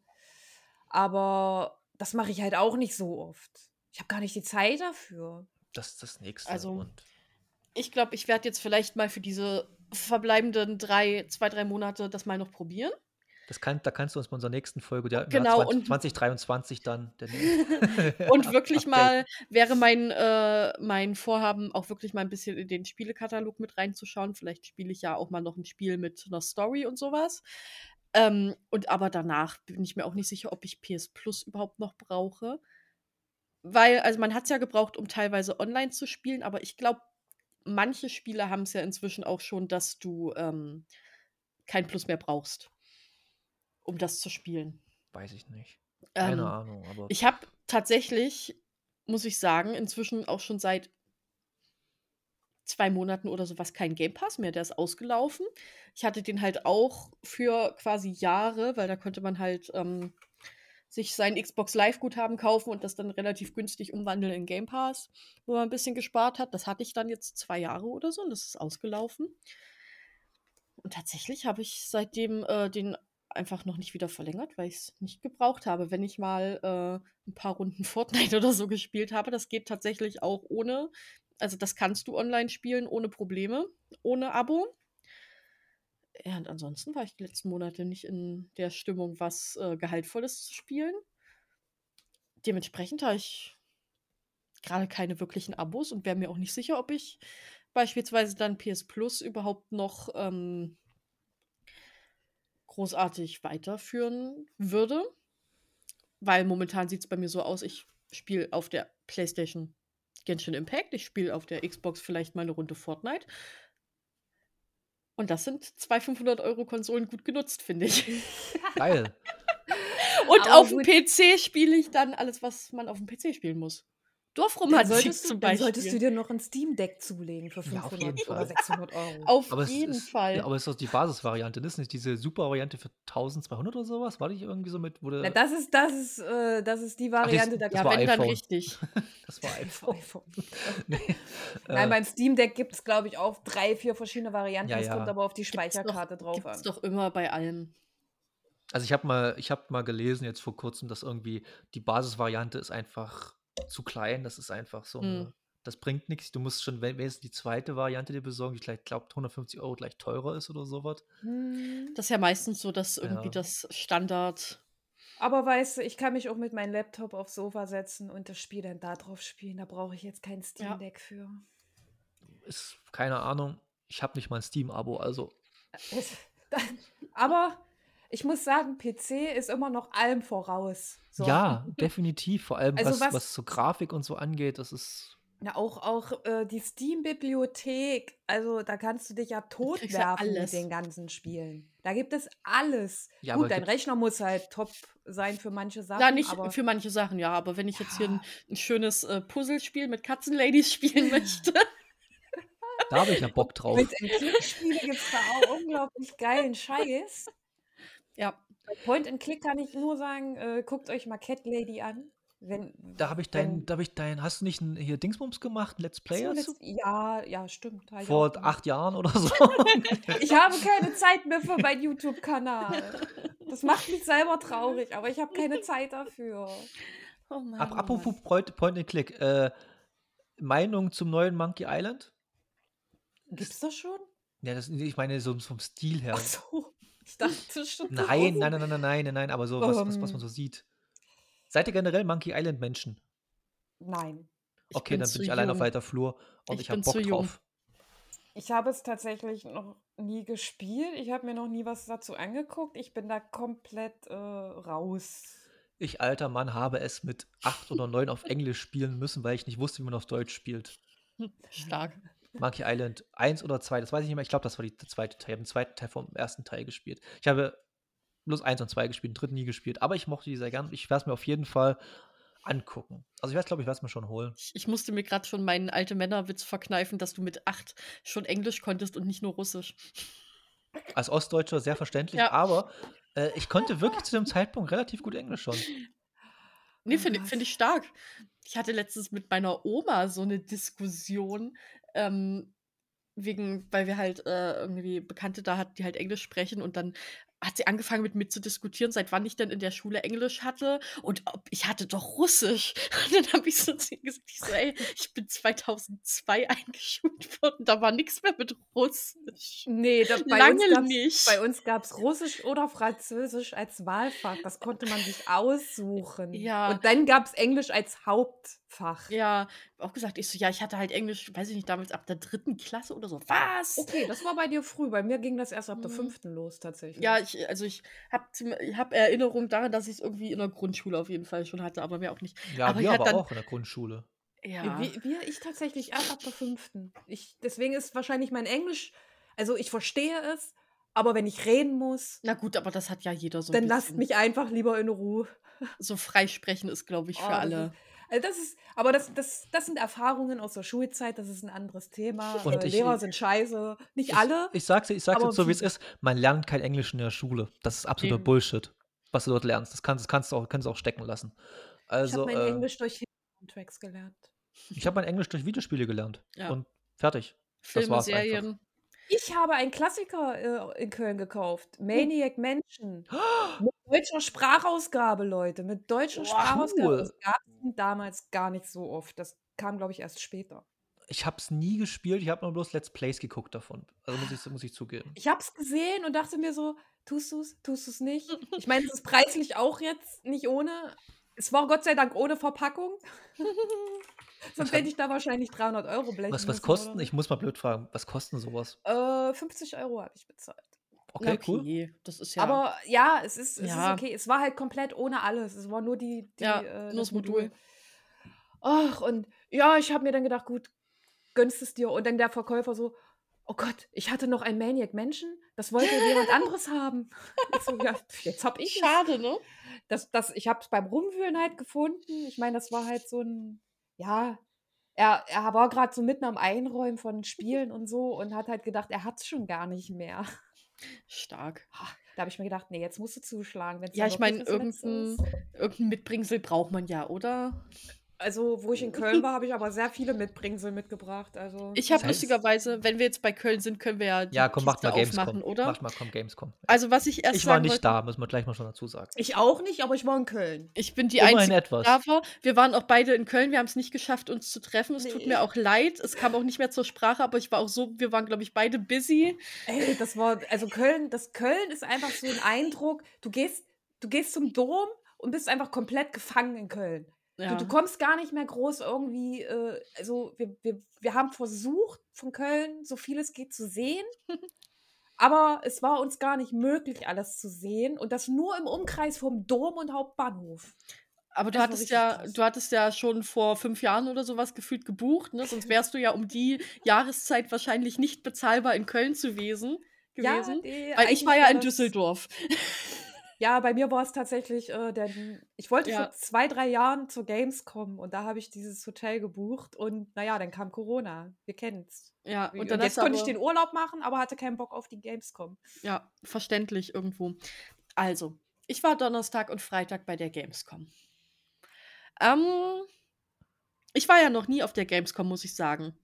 aber das mache ich halt auch nicht so oft. Ich habe gar nicht die Zeit dafür. Das ist das nächste. Also, und Ich glaube, ich werde jetzt vielleicht mal für diese verbleibenden drei, zwei, drei Monate das mal noch probieren. das kann, da kannst du uns bei unserer nächsten Folge, der Genau, 20, und- 2023 dann. Und wirklich mal wäre mein, äh, mein Vorhaben, auch wirklich mal ein bisschen in den Spielekatalog mit reinzuschauen. Vielleicht spiele ich ja auch mal noch ein Spiel mit einer Story und sowas. Ähm, und aber danach bin ich mir auch nicht sicher, ob ich PS Plus überhaupt noch brauche. Weil, also man hat es ja gebraucht, um teilweise online zu spielen, aber ich glaube, manche Spiele haben es ja inzwischen auch schon, dass du ähm, kein Plus mehr brauchst, um das zu spielen. Weiß ich nicht. Keine Ähm, Ahnung, aber. ich habe tatsächlich, muss ich sagen, inzwischen auch schon seit zwei Monaten oder sowas keinen Game Pass mehr. Der ist ausgelaufen. Ich hatte den halt auch für quasi Jahre, weil da konnte man halt ähm, sich sein Xbox Live-Guthaben kaufen und das dann relativ günstig umwandeln in Game Pass, wo man ein bisschen gespart hat. Das hatte ich dann jetzt zwei Jahre oder so und das ist ausgelaufen. Und tatsächlich habe ich seitdem äh, den einfach noch nicht wieder verlängert, weil ich es nicht gebraucht habe. Wenn ich mal äh, ein paar Runden Fortnite oder so gespielt habe, das geht tatsächlich auch ohne, also das kannst du online spielen ohne Probleme, ohne Abo. Ja, und ansonsten war ich die letzten Monate nicht in der Stimmung, was äh, Gehaltvolles zu spielen. Dementsprechend habe ich gerade keine wirklichen Abos und wäre mir auch nicht sicher, ob ich beispielsweise dann PS Plus überhaupt noch ähm, großartig weiterführen würde. Weil momentan sieht es bei mir so aus, ich spiele auf der PlayStation Genshin Impact, ich spiele auf der Xbox vielleicht mal eine Runde Fortnite. Und das sind zwei 500-Euro-Konsolen gut genutzt, finde ich. Geil. Und Aber auf dem. PC spiele ich dann alles, was man auf dem PC spielen muss. Solltest, du, zum dann Beispiel. solltest du dir noch ein Steam Deck zulegen für Ja, auf 500 jeden oder Fall. 600 Euro. auf Aber es jeden ist, Fall. Ja, aber es ist doch die Basisvariante. Das ist nicht diese Super-Variante für 1200 oder sowas? War die irgendwie so mit, wurde. Na, das ist, das ist, äh, das ist die das- Variante, da das ja, war wenn dann iPhone. richtig. das war Das iPhone. iPhone. nee. Nein, äh, beim Steam Deck gibt es, glaube ich, auch drei, vier verschiedene Varianten. Ja, Es ja. kommt aber auf die Gibt's Speicherkarte doch, drauf gibt's an. doch immer bei allem. Also ich habe mal, ich habe mal gelesen jetzt vor kurzem, dass irgendwie die Basisvariante ist einfach zu klein. Das ist einfach so eine, Hm. das bringt nichts. Du musst schon, wenn es die zweite Variante dir besorgen, die vielleicht glaubt 150 Euro gleich teurer ist oder sowas. Hm. Das ist ja meistens so, dass irgendwie Ja. das Standard. Aber weißt du, ich kann mich auch mit meinem Laptop aufs Sofa setzen und das Spiel dann da drauf spielen. Da brauche ich jetzt kein Steam Ja. Deck für. Ist keine Ahnung. Ich habe nicht mal ein Steam-Abo, also da- Aber ich muss sagen, PC ist immer noch allem voraus. So. Ja, definitiv. Vor allem, Also was, was- was so Grafik und so angeht, das ist. Ja, auch, auch äh, die Steam-Bibliothek, also da kannst du dich ja totwerfen mit den ganzen Spielen. Da gibt es alles. Ja, Gut, dein Rechner muss halt top sein für manche Sachen. Ja, nicht aber für manche Sachen, ja, aber wenn ich jetzt hier ein, ein schönes äh, Puzzlespiel mit Katzenladies spielen möchte. Da habe ich ja Bock drauf. Mit Click-Spiele gibt es da auch unglaublich geilen Scheiß. Ja. Bei Point and Click kann ich nur sagen, äh, guckt euch mal Cat Lady an. Wenn, Da habe ich wenn- dein, da habe ich dein, hast du nicht ein, hier Dingsbums gemacht, ein Let's Play dazu? zuletzt, ja, ja, stimmt. Vor acht Jahren oder so. Ich habe keine Zeit mehr für meinen YouTube-Kanal. Das macht mich selber traurig, aber ich habe keine Zeit dafür. Oh Mann, oh apropos Mann. Point, Point and Click, äh, Meinung zum neuen Monkey Island? Gibt's das schon? Ja, das, ich meine so vom Stil her. Ach so, ich dachte schon. Nein, nein, nein, nein, nein, nein, nein, nein, aber so was, was, was man Ähm. so sieht. Seid ihr generell Monkey Island Menschen? Nein. Okay, dann zu bin ich allein auf jung. weiter Flur und Ich ich, habe bin Bock jung. drauf. Ich habe es tatsächlich noch nie gespielt. Ich habe mir noch nie was dazu angeguckt. Ich bin da komplett äh, raus. Ich, alter Mann, habe es mit acht oder neun auf Englisch spielen müssen, weil ich nicht wusste, wie man auf Deutsch spielt. Stark. Monkey Island 1 oder 2, das weiß ich nicht mehr. Ich glaube, das war die, der zweite Teil. Ich habe den zweiten Teil vom ersten Teil gespielt. Ich habe bloß 1 und 2 gespielt, den dritten nie gespielt. Aber ich mochte die sehr gern. Ich werde es mir auf jeden Fall angucken. Also ich weiß, glaube ich, werde es mir schon holen. Ich, ich musste mir gerade schon meinen alte Männerwitz verkneifen, dass du mit acht schon Englisch konntest und nicht nur Russisch. Als Ostdeutscher sehr verständlich, Ja. aber äh, ich konnte wirklich zu dem Zeitpunkt relativ gut Englisch schon. Nee, finde find ich stark. Ich hatte letztens mit meiner Oma so eine Diskussion, ähm, wegen, weil wir halt äh, irgendwie Bekannte da hatten, die halt Englisch sprechen und dann hat sie angefangen mit mir zu diskutieren, seit wann ich denn in der Schule Englisch hatte und ob ich hatte doch Russisch. Und dann habe ich so zu ihr gesagt, ich so, ey, ich bin 2002 eingeschult worden, da war nichts mehr mit Russisch. Nee, da, bei, Lange uns gab's, nicht. bei uns gab es Russisch oder Französisch als Wahlfach. Das konnte man sich aussuchen. Ja. Und dann gab es Englisch als Hauptfach. Ja, auch gesagt, ich so, ja, ich hatte halt Englisch, weiß ich nicht, damals ab der dritten Klasse oder so. Was? Okay, das war bei dir früh. Bei mir ging das erst ab der Mhm. fünften los, tatsächlich. Ja, ich, also ich habe hab Erinnerung daran, dass ich es irgendwie in der Grundschule auf jeden Fall schon hatte, aber mehr auch nicht. Ja, Aber wir aber dann- auch in der Grundschule. Ja. Wie, wir, ich tatsächlich erst ab der fünften. Ich, deswegen ist wahrscheinlich mein Englisch, also ich verstehe es, aber wenn ich reden muss, Na gut, aber das hat ja jeder so ein dann lasst mich einfach lieber in Ruhe. So freisprechen ist, glaube ich, für Oh, alle. Ist, also das ist, aber das, das, das sind Erfahrungen aus der Schulzeit, das ist ein anderes Thema. Und äh, ich- Lehrer sind scheiße. Nicht Ich, alle. ich sag's ich sag's jetzt so, wie es ist. Man lernt kein Englisch in der Schule. Das ist absoluter Eben. Bullshit, was du dort lernst. Das kannst, das kannst du auch, kannst du auch stecken lassen. ich Also, habe mein äh, Englisch durch Tracks gelernt. ich habe mein Englisch durch Videospiele gelernt. Ja. Und fertig. Filme, war's einfach. Serien. Ich habe einen Klassiker äh, in Köln gekauft. Maniac Mansion. Mit deutscher Sprachausgabe, Leute. Mit deutscher Wow. Sprachausgabe. Cool. Das gab es damals gar nicht so oft. Das kam, glaube ich, erst später. Ich habe es nie gespielt, ich habe nur bloß Let's Plays geguckt davon. Also muss ich, muss ich zugeben. Ich habe es gesehen und dachte mir so, tust du es, tust du es nicht? Ich meine, es ist preislich auch jetzt nicht ohne. Es war Gott sei Dank ohne Verpackung. Sonst hätte ich da wahrscheinlich 300 Euro blechen Was, was müssen kosten? oder Ich muss mal blöd fragen, was kosten sowas? so. Äh, 50 Euro habe ich bezahlt. Okay, Na, cool. Das ist ja. Aber ja, es ist, es Ja. ist okay. Es war halt komplett ohne alles. Es war nur die, die Ja, äh, nur das Modul. Ach, und ja, ich habe mir dann gedacht, gut, gönnst es dir. Und dann der Verkäufer so, oh Gott, ich hatte noch ein Maniac Menschen, das wollte jemand anderes haben. So, ja, jetzt hab ich es. schade, ne? Das, das, ich habe es beim Rumwühlen halt gefunden. Ich meine, das war halt so ein, ja, er, er war gerade so mitten am Einräumen von Spielen und so und hat halt gedacht, er hat es schon gar nicht mehr. Stark. Da habe ich mir gedacht, nee, jetzt musst du zuschlagen. wenn's Ja, ich meine, irgendein, irgendein Mitbringsel braucht man ja, oder? Also, wo ich in Köln war, habe ich aber sehr viele Mitbringsel mitgebracht. Also, Ich habe lustigerweise, wenn wir jetzt bei Köln sind, können wir ja die Ja, komm, Kiste mal Gamescom. aufmachen, oder? Macht mal komm, Gamescom. Also was ich erst ich war nicht wollte, da, muss man gleich mal schon dazu sagen. ich auch nicht, aber ich war in Köln. ich bin die Immerhin einzige, etwas. die da war. Wir waren auch beide in Köln, wir haben es nicht geschafft, uns zu treffen. Es tut Nee. mir auch leid. Es kam auch nicht mehr zur Sprache, aber ich war auch so, wir waren, glaube ich, beide busy. Ey, das war, also Köln, das Köln ist einfach so ein Eindruck. Du gehst, du gehst zum Dom und bist einfach komplett gefangen in Köln. Ja. Du, du kommst gar nicht mehr groß irgendwie, äh, also wir, wir, wir haben versucht, von Köln so viel es geht zu sehen, Aber es war uns gar nicht möglich, alles zu sehen. Und das nur im Umkreis vom Dom und Hauptbahnhof. Aber du Das hattest ja, krass. du hattest ja schon vor fünf Jahren oder sowas gefühlt gebucht, ne? Sonst wärst du ja um die Jahreszeit wahrscheinlich nicht bezahlbar in Köln zu gewesen. gewesen nee, weil ich war ja in Düsseldorf. Ja, bei mir war es tatsächlich, äh, denn ich wollte Ja. vor zwei, drei Jahren zur Gamescom und da habe ich dieses Hotel gebucht und naja, dann kam Corona. Wir kennen's. Ja, Und, und dann jetzt konnte ich den Urlaub machen, aber hatte keinen Bock auf die Gamescom. Ja, verständlich irgendwo. Also, ich war Donnerstag und Freitag bei der Gamescom. Ähm, ich war ja noch nie auf der Gamescom, muss ich sagen.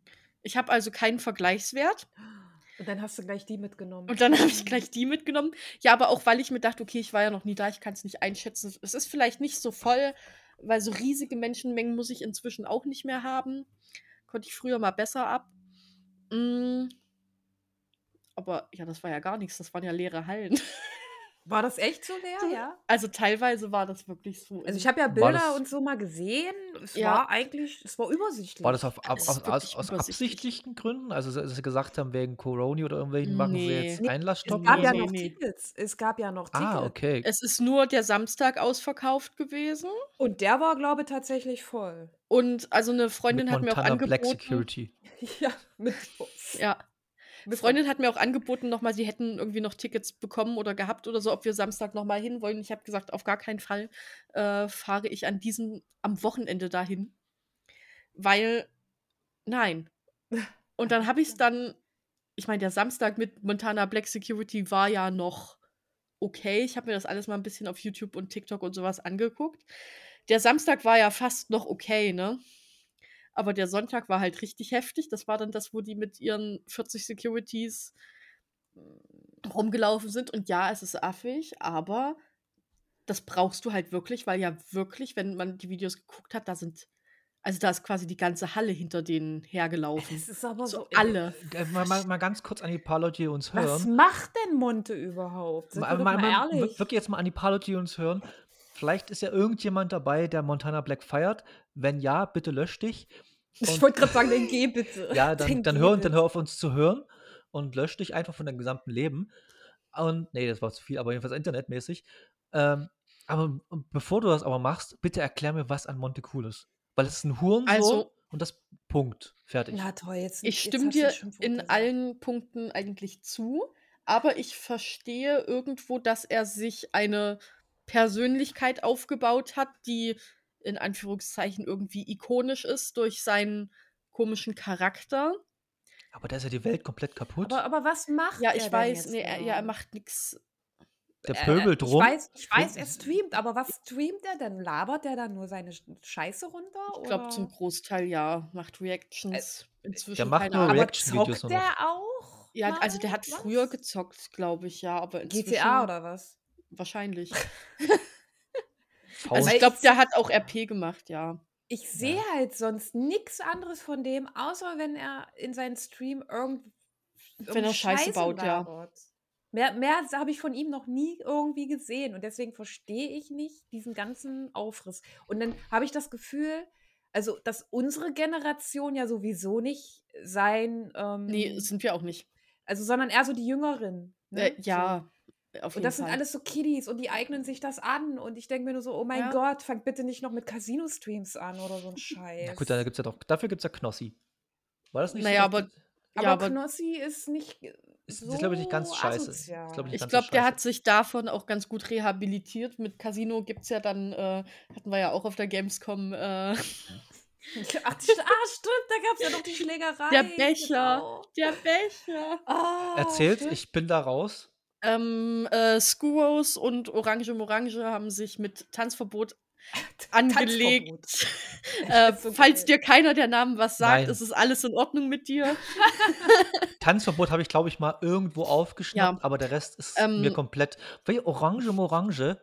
Ich habe also keinen Vergleichswert. Und dann hast du gleich die mitgenommen. Und dann habe ich gleich die mitgenommen. Ja, aber auch weil ich mir dachte, okay, ich war ja noch nie da, ich kann es nicht einschätzen. Es ist vielleicht nicht so voll, weil so riesige Menschenmengen muss ich inzwischen auch nicht mehr haben. Konnte ich früher mal besser ab. Mm. Aber ja, das war ja gar nichts, das waren ja leere Hallen. War das echt so leer, ja? Also teilweise war das wirklich so. Also ich habe ja Bilder das- und so mal gesehen. Es Ja. war eigentlich, es war übersichtlich. War das auf, ab, aus, aus, aus absichtlichen Gründen? Also, dass sie gesagt haben, wegen Corona oder irgendwelchen machen sie Nee. jetzt Nee, Einlassstopp es gab oder ja so? noch nee. Tickets. Es gab ja noch Tickets. Ah, okay. Es ist nur der Samstag ausverkauft gewesen. Und der war, glaube ich, tatsächlich voll. Und also eine Freundin Mit hat mir auch Montana Black angeboten. Security. Ja, mit. Ja, Eine Freundin hat mir auch angeboten, nochmal, sie hätten irgendwie noch Tickets bekommen oder gehabt oder so, ob wir Samstag nochmal hin wollen. Ich habe gesagt, auf gar keinen Fall äh, fahre ich an diesem, am Wochenende dahin. Weil, nein. Und dann habe ich es dann, ich meine, der Samstag mit Montana Black Security war ja noch okay. Ich habe mir das alles mal ein bisschen auf YouTube und TikTok und sowas angeguckt. Der Samstag war ja fast noch okay, ne? Aber der Sonntag war halt richtig heftig. Das war dann das, wo die mit ihren 40 Securities mm, rumgelaufen sind. Und ja, es ist affig, aber das brauchst du halt wirklich, weil ja wirklich, wenn man die Videos geguckt hat, da sind, also da ist quasi die ganze Halle hinter denen hergelaufen. Es ist aber So so. alle. Äh, Mal, mal, mal ganz kurz an die paar Leute, die uns Was hören. macht denn Monte überhaupt? Sind wir Mal, mal, mal mal, ehrlich. wirklich jetzt mal an die paar Leute, die uns hören. Vielleicht ist ja irgendjemand dabei, der Montana Black feiert. Wenn ja, bitte lösch dich. Ich Und- wollte gerade sagen, den geh bitte. Ja, dann, dann, geh hör, dann bitte. hör auf uns zu hören und lösch dich einfach von deinem gesamten Leben. Und, nee, das war zu viel, aber jedenfalls internetmäßig. Ähm, aber bevor du das aber machst, bitte erklär mir, was an Monte cool ist. Weil es ist ein Hurensohn Also- und das Punkt. Fertig. Na toll, jetzt Ich jetzt stimme dir in gesagt. allen Punkten eigentlich zu, aber ich verstehe irgendwo, dass er sich eine Persönlichkeit aufgebaut hat, die in Anführungszeichen irgendwie ikonisch ist durch seinen komischen Charakter. aber da ist ja die Welt komplett kaputt. Aber, aber was macht Ja, er ich denn weiß, jetzt nee, er, genau? ja, er macht nichts. der Äh, pöbelt ich rum. weiß, ich weiß, er streamt, aber was streamt er denn? Labert er dann nur seine Sch- Scheiße runter? Ich glaube, zum Großteil ja, macht Reactions. Inzwischen der macht keine nur Ahnung. aber Reaction-Videos zockt der auch? Ja, also der hat früher Was? gezockt, glaube ich, ja, aber inzwischen GTA oder was? Wahrscheinlich. Also ich glaube, der hat auch RP gemacht, ja. Ich sehe halt sonst nichts anderes von dem, außer wenn er in seinen Stream irgend, Wenn er Scheiße baut, ja. Mehr, mehr habe ich von ihm noch nie irgendwie gesehen und deswegen verstehe ich nicht diesen ganzen Aufriss. Und dann habe ich das Gefühl, also dass unsere Generation ja sowieso nicht sein, ähm, Nee, sind wir auch nicht. also sondern eher so die Jüngeren. Ne? Äh, ja, So. Jeden Und das Fall. sind alles so Kiddies und die eignen sich das an und ich denke mir nur so, oh mein Ja. Gott, fangt bitte nicht noch mit Casino-Streams an oder so ein Scheiß. Na gut, da gibt's ja doch, dafür gibt es ja Knossi. War das nicht Naja, so? aber- die- Aber, ja, aber Knossi ist nicht Ist- so ist, glaub ich, nicht ganz scheiße. Ist, asozial. glaub ich, ich glaube, so der hat sich davon auch ganz gut rehabilitiert. Mit Casino gibt es ja dann, äh, hatten wir ja auch auf der Gamescom, äh, Ach, st- ah, stimmt, da gab es ja noch die Schlägerei. Der Becher. Genau. der Becher. Ah, Erzählt, stimmt. ich bin da raus. Ähm, äh, Skuos und Orange Morange haben sich mit Tanzverbot angelegt. äh, ist so falls geil. dir keiner der Namen was sagt, Nein. ist es alles in Ordnung mit dir. Tanzverbot habe ich, glaube ich, mal irgendwo aufgeschnappt, Ja. aber der Rest ist Ähm, mir komplett. Weil Orange Morange,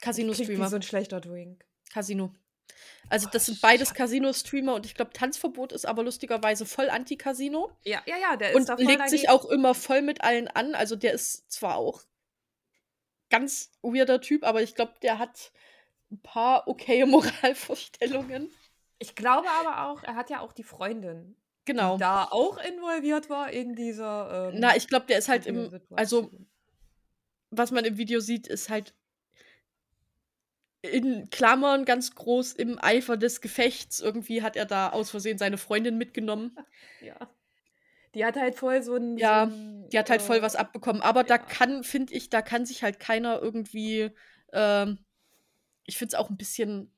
Casino-Streamer. so ein schlechter Drink. Casino. Also das sind beides. Casino-Streamer und ich glaube, Tanzverbot ist aber lustigerweise voll anti-Casino Ja, ja, ja, der und ist da voll legt sich auch immer voll mit allen an. Also der ist zwar auch ganz weirder Typ, aber ich glaube, der hat ein paar okaye Moralvorstellungen. Ich glaube aber auch, er hat ja auch die Freundin. Genau. da auch involviert war in dieser. Ähm, Na, ich glaube, der ist halt im. Also, was man im Video sieht, ist halt in Klammern ganz groß im Eifer des Gefechts. Irgendwie hat er da aus Versehen seine Freundin mitgenommen. ja. Die hat halt voll so ein. Ja, so Die hat halt voll äh, was abbekommen. Aber da ja. kann, finde ich, da kann sich halt keiner irgendwie. Ähm, ich finde es auch ein bisschen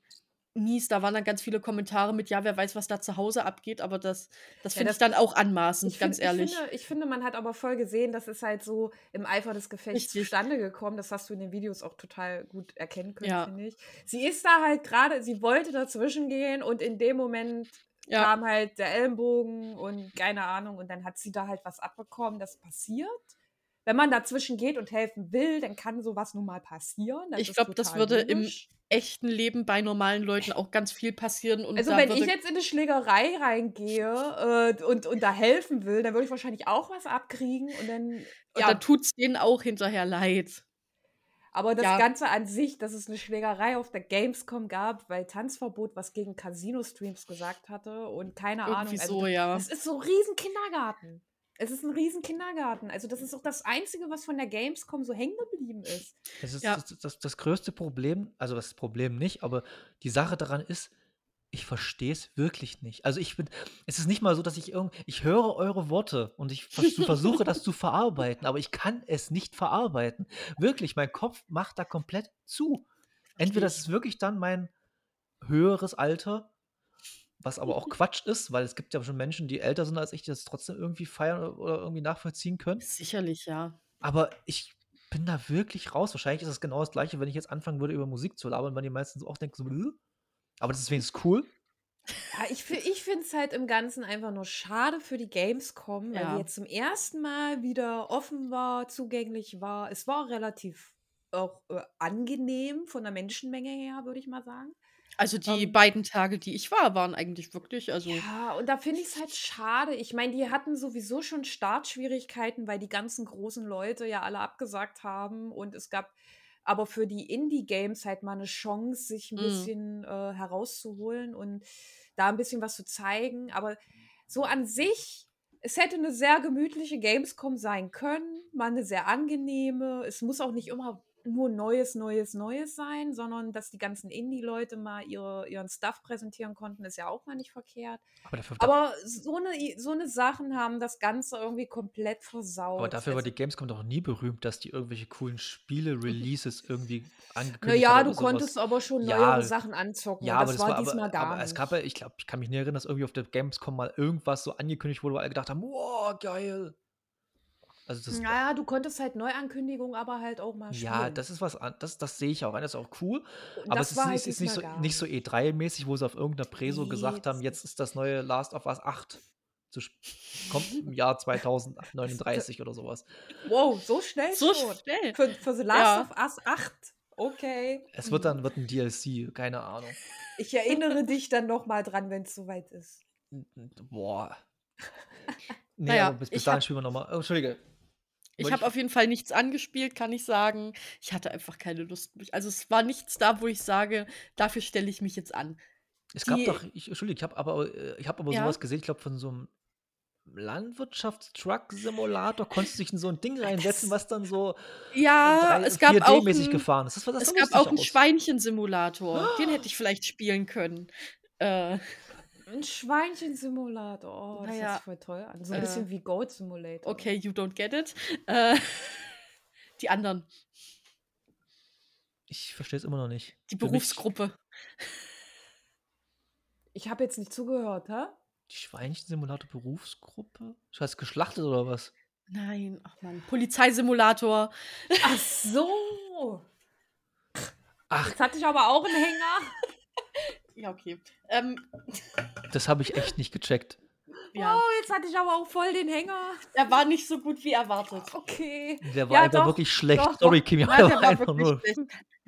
mies. Da waren dann ganz viele Kommentare mit, ja, wer weiß, was da zu Hause abgeht. Aber das, das Ja, finde das- ich dann auch anmaßend, ganz find, ehrlich. Ich finde, ich finde, man hat aber voll gesehen, das ist halt so im Eifer des Gefechts Richtig. zustande gekommen. Das hast du in den Videos auch total gut erkennen können, Ja. finde ich. Sie ist da halt gerade, sie wollte dazwischen gehen und in dem Moment Ja. kam halt der Ellenbogen und keine Ahnung und dann hat sie da halt was abbekommen, das passiert. Wenn man dazwischen geht und helfen will, dann kann sowas nun mal passieren. Das Ich glaube, das würde im. Echten Leben bei normalen Leuten auch ganz viel passieren. Und Also wenn ich jetzt in eine Schlägerei reingehe äh, und, und da helfen will, dann würde ich wahrscheinlich auch was abkriegen und dann und ja, dann tut es denen auch hinterher leid. Aber das Ja. Ganze an sich, dass es eine Schlägerei auf der Gamescom gab, weil Tanzverbot was gegen Casino-Streams gesagt hatte und keine Ahnung. Irgendwie Also, so, ja. Es ist so ein riesen Kindergarten. Es ist ein riesen Kindergarten. Also das ist auch das Einzige, was von der Gamescom so hängen geblieben ist. Es ist Ja. das, das, das größte Problem, also das Problem nicht, aber die Sache daran ist, ich verstehe es wirklich nicht. Also ich bin, es ist nicht mal so, dass ich irgend, ich höre eure Worte und ich vers versuche das zu verarbeiten, aber ich kann es nicht verarbeiten. Wirklich, mein Kopf macht da komplett zu. Entweder das ist wirklich dann mein höheres Alter, was aber auch Quatsch ist, weil es gibt ja schon Menschen, die älter sind als ich, die das trotzdem irgendwie feiern oder- irgendwie nachvollziehen können. Sicherlich, ja. Aber ich bin da wirklich raus. Wahrscheinlich ist es genau das Gleiche, wenn ich jetzt anfangen würde, über Musik zu labern, weil die meisten so auch denken, so, "Bäh?" aber das ist wenigstens cool. Ja, ich ich finde es halt im Ganzen einfach nur schade für die Gamescom, weil Ja. die jetzt zum ersten Mal wieder offen war, zugänglich war. Es war relativ auch äh, angenehm von der Menschenmenge her, würde ich mal sagen. Also die Ähm, beiden Tage, die ich war, waren eigentlich wirklich, also Ja, und da finde ich es halt schade. Ich meine, die hatten sowieso schon Startschwierigkeiten, weil die ganzen großen Leute ja alle abgesagt haben. Und es gab aber für die Indie-Games halt mal eine Chance, sich ein Mm. bisschen äh, herauszuholen und da ein bisschen was zu zeigen. Aber so an sich, es hätte eine sehr gemütliche Gamescom sein können, mal eine sehr angenehme. Es muss auch nicht immer nur Neues, Neues, Neues sein, sondern dass die ganzen Indie-Leute mal ihre, ihren Stuff präsentieren konnten, ist ja auch mal nicht verkehrt. Aber dafür, Aber so eine, so eine Sachen haben das Ganze irgendwie komplett versaut. aber dafür war Also, die Gamescom doch nie berühmt, dass die irgendwelche coolen Spiele-Releases irgendwie angekündigt naja, hat du sowas. konntest aber schon Ja, neuere Sachen anzocken. Ja, und aber das das war war diesmal aber, gar aber nicht. es gab ja, ich glaube, ich kann mich nicht erinnern, dass irgendwie auf der Gamescom mal irgendwas so angekündigt wurde, wo alle gedacht haben, wow, geil. Also das, naja, du konntest halt Neuankündigungen, aber halt auch mal spielen. ja, das ist was, an- das, das sehe ich auch ein, das ist auch cool. Aber das es ist, halt es ist nicht, so, nicht so E3-mäßig, wo sie auf irgendeiner Preso Nee, gesagt haben, jetzt ist das neue Last of Us 8. Zu, kommt im Jahr 2039 oder sowas. Wow, so schnell so schon. schnell. Für, für The Last Ja. of Us 8. Okay. Es wird dann wird ein DLC, keine Ahnung. Ich erinnere dich dann noch mal dran, wenn es soweit ist. Boah. Nee, Naja, bis, bis ich dahin spielen wir nochmal. Oh, Entschuldige. Ich habe auf jeden Fall nichts angespielt, kann ich sagen. Ich hatte einfach keine Lust. Also es war nichts da, wo ich sage, dafür stelle ich mich jetzt an. Es gab Die- doch, ich, Entschuldige, ich habe aber, äh, ich hab aber Ja? sowas gesehen, ich glaube, von so einem Landwirtschaftstruck-Simulator konntest du dich in so ein Ding reinsetzen, was dann so Ja, drei- es gab auch 4D-mäßig ein, gefahren ist. Das, war- das es gab auch einen. Schweinchensimulator. Den hätte ich vielleicht spielen können. Äh, Ein Schweinchen-Simulator. Oh, das Naja, sich voll toll an. So ein äh, bisschen wie Goat Simulator. okay, you don't get it. Äh, die anderen, Ich verstehe es immer noch nicht. die Für mich- Berufsgruppe. Ich habe jetzt nicht zugehört, hä? Die Schweinchen-Simulator Berufsgruppe? Du hast geschlachtet oder was? Nein, ach man, Polizeisimulator. Ach so. Ach, Jetzt hatte ich aber auch einen Hänger. Ja, okay. Ähm, das habe ich echt nicht gecheckt. ja, Oh, jetzt hatte ich aber auch voll den Hänger. er war nicht so gut wie erwartet. Okay. Der war Ja, einfach doch, wirklich schlecht. doch, Sorry, doch. Kim, Nein, der der war einfach nur. schlecht.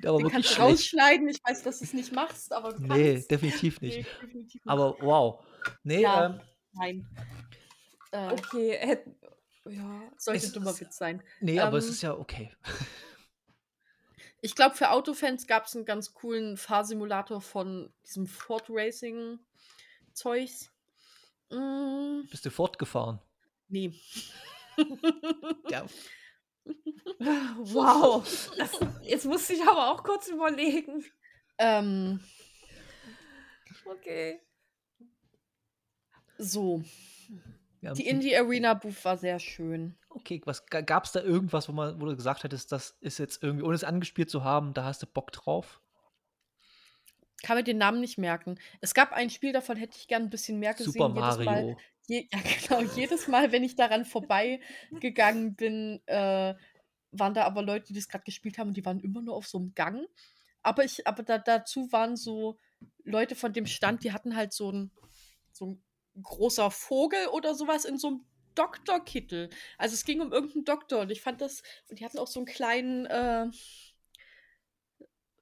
Der war Den wirklich kannst du schlecht. rausschneiden. Ich weiß, dass du es nicht machst, aber du Nee, kannst. definitiv nicht. Nee, definitiv nicht. Aber wow. Nee, Ja. ähm, Nein. Äh, Okay, hätten. Ja. sollte dummer Witz sein. nee, aber es Ähm, ist ja okay. Ich glaube, für Autofans gab es einen ganz coolen Fahrsimulator von diesem Ford Racing Zeugs. Mm, Bist du fortgefahren? nee. Ja. Wow. Das, jetzt musste ich aber auch kurz überlegen. ähm, Okay. so. Die Indie Arena Booth war sehr schön. Okay, was gab es da irgendwas, wo man, wo du gesagt hättest, das ist jetzt irgendwie, ohne es angespielt zu haben, da hast du Bock drauf? Kann mir den Namen nicht merken. Es gab ein Spiel, davon hätte ich gern ein bisschen mehr gesehen. Super Jedes Mal, Mario. je, ja, genau. Jedes Mal, wenn ich daran vorbeigegangen bin, äh, waren da aber Leute, die das gerade gespielt haben und die waren immer nur auf so einem Gang. Aber ich, aber da, dazu waren so Leute von dem Stand, die hatten halt so ein, so ein großer Vogel oder sowas in so einem Doktorkittel. Also es ging um irgendeinen Doktor und ich fand das, und die hatten auch so einen kleinen, äh,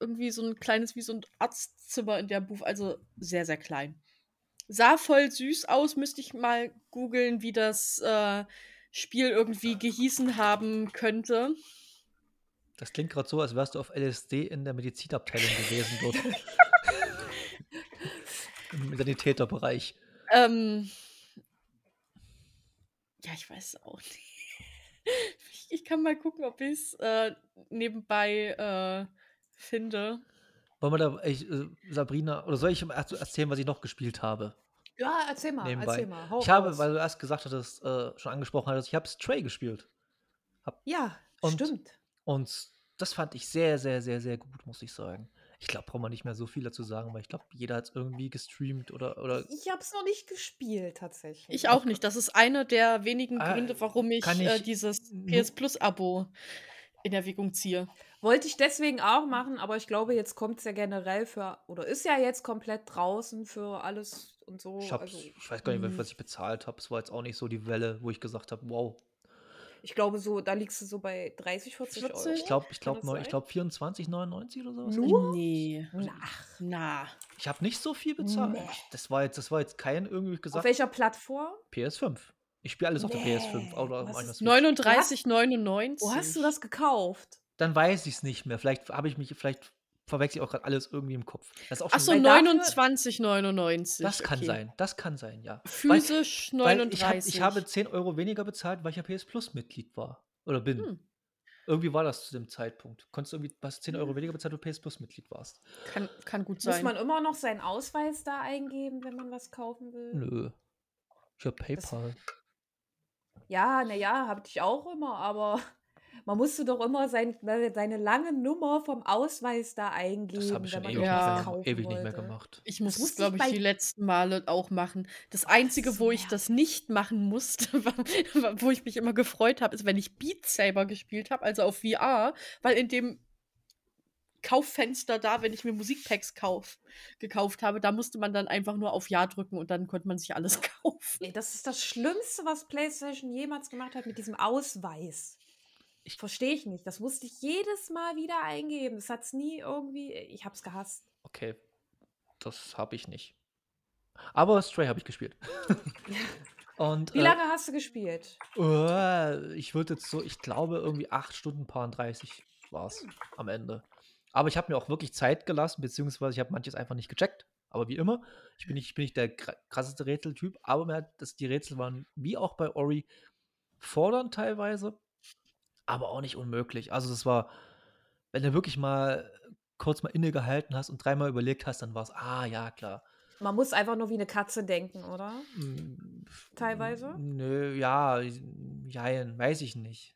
irgendwie so ein kleines, wie so ein Arztzimmer in der Booth, also sehr, sehr klein. Sah voll süß aus, müsste ich mal googeln, wie das äh, Spiel irgendwie gehießen haben könnte. Das klingt gerade so, als wärst du auf LSD in der Medizinabteilung gewesen dort. Im Sanitäterbereich. Ähm, ja, ich weiß auch nicht. Ich, ich kann mal gucken, ob ich es äh, nebenbei äh, finde. Wollen wir da, ich, äh, Sabrina, oder soll ich erst erzählen, was ich noch gespielt habe? Ja, erzähl mal, Nebenbei. erzähl mal. Hau Ich habe, weil du erst gesagt hattest, äh, schon angesprochen hattest, ich habe Stray gespielt. Ja, Und- stimmt. Und das fand ich sehr, sehr, sehr, sehr gut, muss ich sagen. Ich glaube, braucht man nicht mehr so viel dazu sagen, weil ich glaube, jeder hat es irgendwie gestreamt oder, oder Ich habe es noch nicht gespielt, tatsächlich. Ich auch nicht. Das ist einer der wenigen Ah, Gründe, warum ich, äh, ich dieses nu- PS Plus Abo in Erwägung ziehe. Wollte ich deswegen auch machen, aber ich glaube, jetzt kommt es ja generell für, oder ist ja jetzt komplett draußen für alles und so. ich, hab's, also, ich weiß gar nicht, mhm. was ich bezahlt habe. Es war jetzt auch nicht so die Welle, wo ich gesagt habe, wow. ich glaube, so, da liegst du so bei 30, 40, 40? Euro. Ich glaube, ich glaube, ich glaube 24,99 oder sowas. Nur? Nee. Ach, Na. Ich habe nicht so viel bezahlt. Nee. Das war jetzt, das war jetzt kein irgendwie auf gesagt welcher Plattform? PS5. Ich spiele alles auf der Nee, PS5 oder auf ist- Switch. 39,99. Wo hast du das gekauft? Dann weiß ich es nicht mehr. Vielleicht habe ich mich, vielleicht verwechsel ich auch gerade alles irgendwie im Kopf. Das ist auch Achso, Weil dafür- 29,99. Das kann okay. sein, das kann sein, ja. Physisch Weil 39. ich, hab, ich habe 10 Euro weniger bezahlt, weil ich ja PS Plus Mitglied war. Oder bin. Hm. Irgendwie war das zu dem Zeitpunkt. Konntest du irgendwie, hast 10 Euro weniger bezahlt, weil du PS Plus Mitglied warst. Kann, kann gut Muss sein. man immer noch seinen Ausweis da eingeben, wenn man was kaufen will? Nö. Ich habe PayPal. Ja, naja, hab ich auch immer, aber man musste doch immer sein, seine lange Nummer vom Ausweis da eingeben, Das habe ich schon wenn ewig, man Ja. nicht, ewig nicht mehr gemacht. Ich muss es, glaube ich, die letzten Male auch machen. Das das Einzige, ist wo ich das nicht machen musste, war, wo ich mich immer gefreut habe, ist, wenn ich Beat Saber gespielt habe, also auf VR, weil in dem Kauffenster da, wenn ich mir Musikpacks kauf, gekauft habe, da musste man dann einfach nur auf Ja drücken und dann konnte man sich alles kaufen. Ey, das ist das Schlimmste, was PlayStation jemals gemacht hat mit diesem Ausweis. Ich- Verstehe ich nicht. Das musste ich jedes Mal wieder eingeben. Das hat's nie irgendwie. Ich hab's gehasst. Okay. Das habe ich nicht. Aber Stray habe ich gespielt. Und Wie äh, lange hast du gespielt? Äh, ich würde jetzt so, ich glaube, irgendwie 8 Stunden, paar 30 war es am Ende. Aber ich habe mir auch wirklich Zeit gelassen, beziehungsweise ich habe manches einfach nicht gecheckt. Aber wie immer, ich bin nicht, ich bin nicht der kra- krasseste Rätseltyp, aber mir hat das, die Rätsel waren, wie auch bei Ori, fordernd teilweise, aber auch nicht unmöglich. Also das war, wenn du wirklich mal kurz mal innegehalten hast und dreimal überlegt hast, dann war es, ah ja, klar. Man muss einfach nur wie eine Katze denken, oder? Mm, Teilweise? Nö, ja, jein, weiß ich nicht.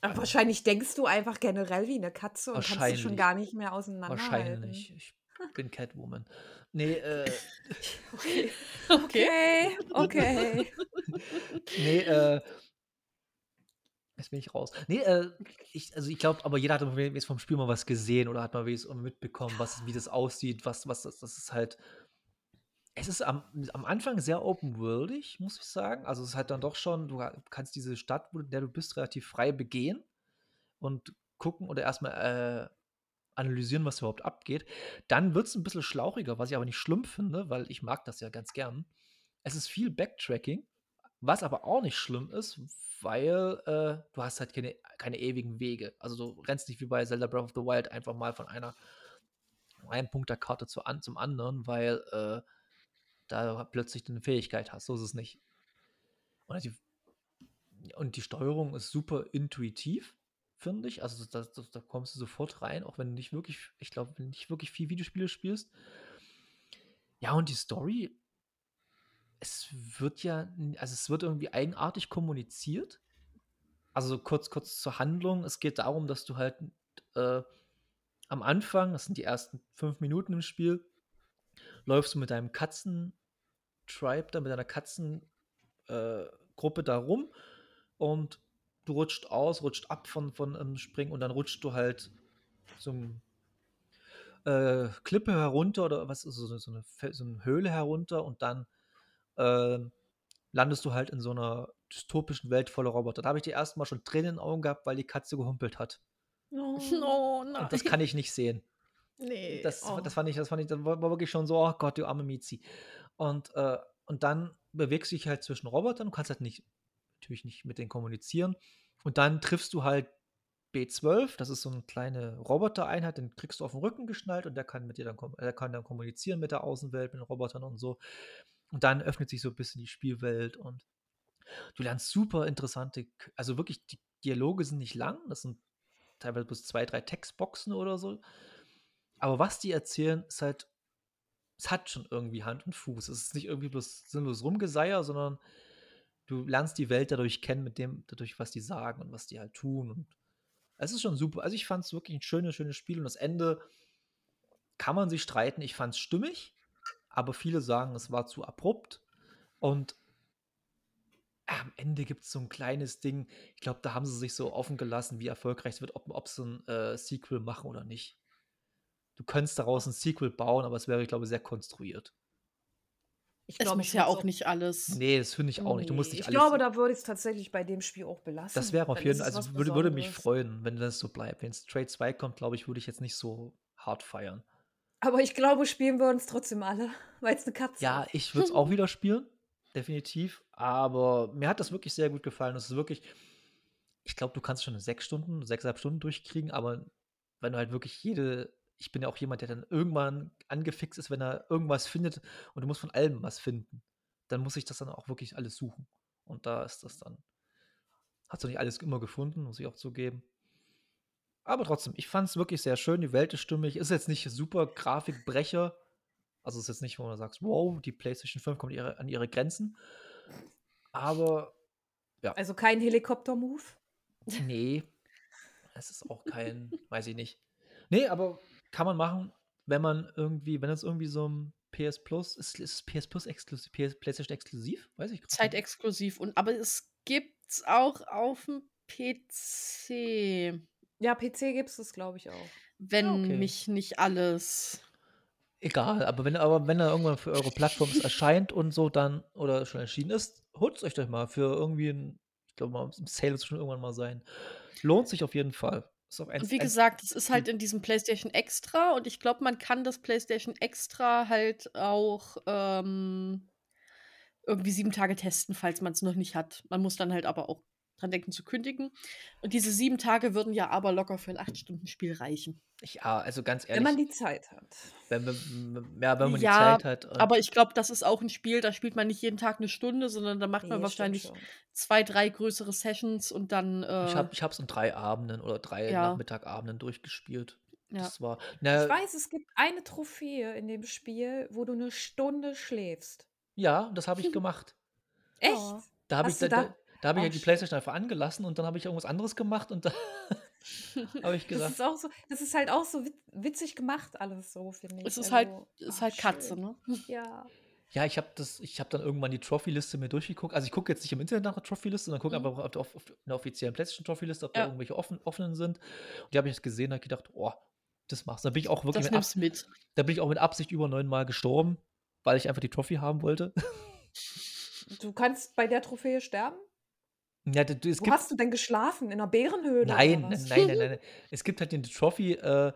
Aber wahrscheinlich denkst du einfach generell wie eine Katze und kannst du schon gar nicht mehr auseinanderhalten. Wahrscheinlich. Ich bin Catwoman. Nee, äh, Okay. Okay. Okay, okay. nee, äh, jetzt bin ich raus. Nee, äh, ich, also ich glaube, aber jeder hat jetzt vom Spiel mal was gesehen oder hat mal mitbekommen, was, wie das aussieht, was, was das, das ist halt. Es ist am, am Anfang sehr open-worldig, muss ich sagen. Also es ist halt dann doch schon, du kannst diese Stadt, in der du bist, relativ frei begehen und gucken oder erstmal äh, analysieren, was überhaupt abgeht. Dann wird es ein bisschen schlauchiger, was ich aber nicht schlimm finde, weil ich mag das ja ganz gern. Es ist viel Backtracking, was aber auch nicht schlimm ist, weil äh, du hast halt keine, keine ewigen Wege. Also du rennst nicht wie bei Zelda Breath of the Wild einfach mal von einer einem Punkt der Karte zu an, zum anderen, weil äh, da plötzlich eine Fähigkeit hast. So ist es nicht. Und die, und die Steuerung ist super intuitiv, finde ich. Also da, da, da kommst du sofort rein, auch wenn du nicht wirklich, ich glaube, nicht wirklich viel Videospiele spielst. Ja, und die Story, es wird ja, also es wird irgendwie eigenartig kommuniziert. Also kurz, kurz zur Handlung. Es geht darum, dass du halt äh, am Anfang, das sind die ersten fünf Minuten im Spiel, läufst du mit deinem Katzen-Tribe, da mit deiner Katzengruppe äh, da rum und du rutscht aus, rutscht ab von, von ähm, Springen und dann rutscht du halt zum äh, Klippe herunter oder was so, so, eine, so eine Höhle herunter und dann äh, landest du halt in so einer dystopischen Welt voller Roboter. Da habe ich die ersten Mal schon Tränen in den Augen gehabt, weil die Katze gehumpelt hat. Oh. Oh nein. Und das kann ich nicht sehen. nee. Das, Oh. das fand ich, das fand ich, das war wirklich schon so, oh Gott, du arme Mizi. Und, äh, und dann bewegst du dich halt zwischen Robotern, du kannst halt nicht, natürlich nicht mit denen kommunizieren. Und dann triffst du halt B12, das ist so eine kleine Robotereinheit, den kriegst du auf den Rücken geschnallt und der kann mit dir dann, der kann dann kommunizieren mit der Außenwelt, mit den Robotern und so. Und dann öffnet sich so ein bisschen die Spielwelt und du lernst super interessante, also wirklich, die Dialoge sind nicht lang, das sind teilweise bis zwei, drei Textboxen oder so. Aber was die erzählen, ist halt, es hat schon irgendwie Hand und Fuß. Es ist nicht irgendwie bloß sinnlos Rumgeseier, sondern du lernst die Welt dadurch kennen, mit dem, dadurch, was die sagen und was die halt tun. Und es ist schon super. Also ich fand es wirklich ein schönes, schönes Spiel. Und das Ende kann man sich streiten. Ich fand es stimmig, aber viele sagen, es war zu abrupt. Und am Ende gibt es so ein kleines Ding. Ich glaube, da haben sie sich so offen gelassen, wie erfolgreich es wird, ob, ob sie ein äh, Sequel machen oder nicht. Du könntest daraus ein Sequel bauen, aber es wäre, ich glaube, sehr konstruiert. Ich es glaube, muss ich ja auch nicht alles. Nee, das finde ich auch nicht. Du musst Nee, nicht ich alles. glaube, da würde ich es tatsächlich bei dem Spiel auch belassen. das wäre auf jeden ist Fall, es also würde, würde mich freuen, wenn das so bleibt. Wenn es Trade 2 kommt, glaube ich, würde ich jetzt nicht so hart feiern. Aber ich glaube, spielen wir uns trotzdem alle, weil es eine Katze Ja, ist. ich würde es auch wieder spielen, definitiv. Aber mir hat das wirklich sehr gut gefallen. Es ist wirklich, ich glaube, du kannst schon sechs Stunden, sechseinhalb Stunden durchkriegen, aber wenn du halt wirklich jede, ich bin ja auch jemand, der dann irgendwann angefixt ist, wenn er irgendwas findet und du musst von allem was finden, dann muss ich das dann auch wirklich alles suchen. Und da ist das dann, hast du nicht alles immer gefunden, muss ich auch zugeben. Aber trotzdem, ich fand es wirklich sehr schön. Die Welt ist stimmig. Ist jetzt nicht super Grafikbrecher. Also ist jetzt nicht, wo man sagt, wow, die PlayStation 5 kommt ihre, an ihre Grenzen. Aber Also kein Helikopter-Move. nee, es ist auch kein, weiß ich nicht. Nee, aber kann man machen, wenn man irgendwie, wenn es irgendwie so ein PS Plus, ist, ist es PS Plus exklusiv, PS, PlayStation exklusiv? Weiß ich grad nicht. Zeitexklusiv. Und, aber es gibt's auch auf dem PC. Ja, PC gibt es das, glaube ich, auch. Wenn Ah, okay. mich nicht alles. Egal, aber wenn, aber wenn er irgendwann für eure Plattform erscheint und so dann oder schon erschienen ist, holt es euch doch mal für irgendwie ein, ich glaube mal, im Sale wird es schon irgendwann mal sein. Lohnt sich auf jeden Fall. Ist auch eins, Und wie gesagt, es ist halt in diesem PlayStation Extra und ich glaube, man kann das PlayStation Extra halt auch ähm, irgendwie sieben Tage testen, falls man es noch nicht hat. Man muss dann halt aber auch dran denken zu kündigen. Und diese sieben Tage würden ja aber locker für ein acht Stunden Spiel reichen. ja, also ganz ehrlich, Wenn man die Zeit hat. wenn, wenn, ja, wenn man Ja, die Zeit hat. und- Aber ich glaube, das ist auch ein Spiel, da spielt man nicht jeden Tag eine Stunde, sondern da macht man Nee, stimmt wahrscheinlich schon. zwei, drei größere Sessions und dann. Äh, Ich habe ich hab's in drei Abenden oder drei Ja. Nachmittagabenden durchgespielt. ja. Das war. Na, Ich weiß, es gibt eine Trophäe in dem Spiel, wo du eine Stunde schläfst. ja, das habe ich gemacht. Echt? Ja. Da habe ich, da, da- da, da hab ich ja die shit. Playstation einfach angelassen und dann habe ich irgendwas anderes gemacht und da habe ich Das gesagt, ist auch so, das ist halt auch so wit- witzig gemacht, alles so, finde ich. Es ist halt, Also, ist ah, halt Katze, schön. ne? Ja. ja, ich habe das, ich habe dann irgendwann die Trophy-Liste mir durchgeguckt. Also ich gucke jetzt nicht im Internet nach der Trophy-Liste, sondern gucke Mhm. einfach auf, der- auf, auf einer offiziellen PlayStation-Trophy-Liste, ob da Ja. irgendwelche offen, offenen sind. Und die habe ich jetzt gesehen, da habe ich gedacht, oh, das machst du. Da bin ich auch wirklich Das mit, Ab nimmst du mit. da bin ich auch mit Absicht über neunmal gestorben, weil ich einfach die Trophy haben wollte. Du kannst bei der Trophäe sterben? Ja, du, es Wo gibt, hast du denn geschlafen? In einer Bärenhöhle? Nein, oder nein, was? nein, nein, nein. Es gibt halt die Trophy, äh,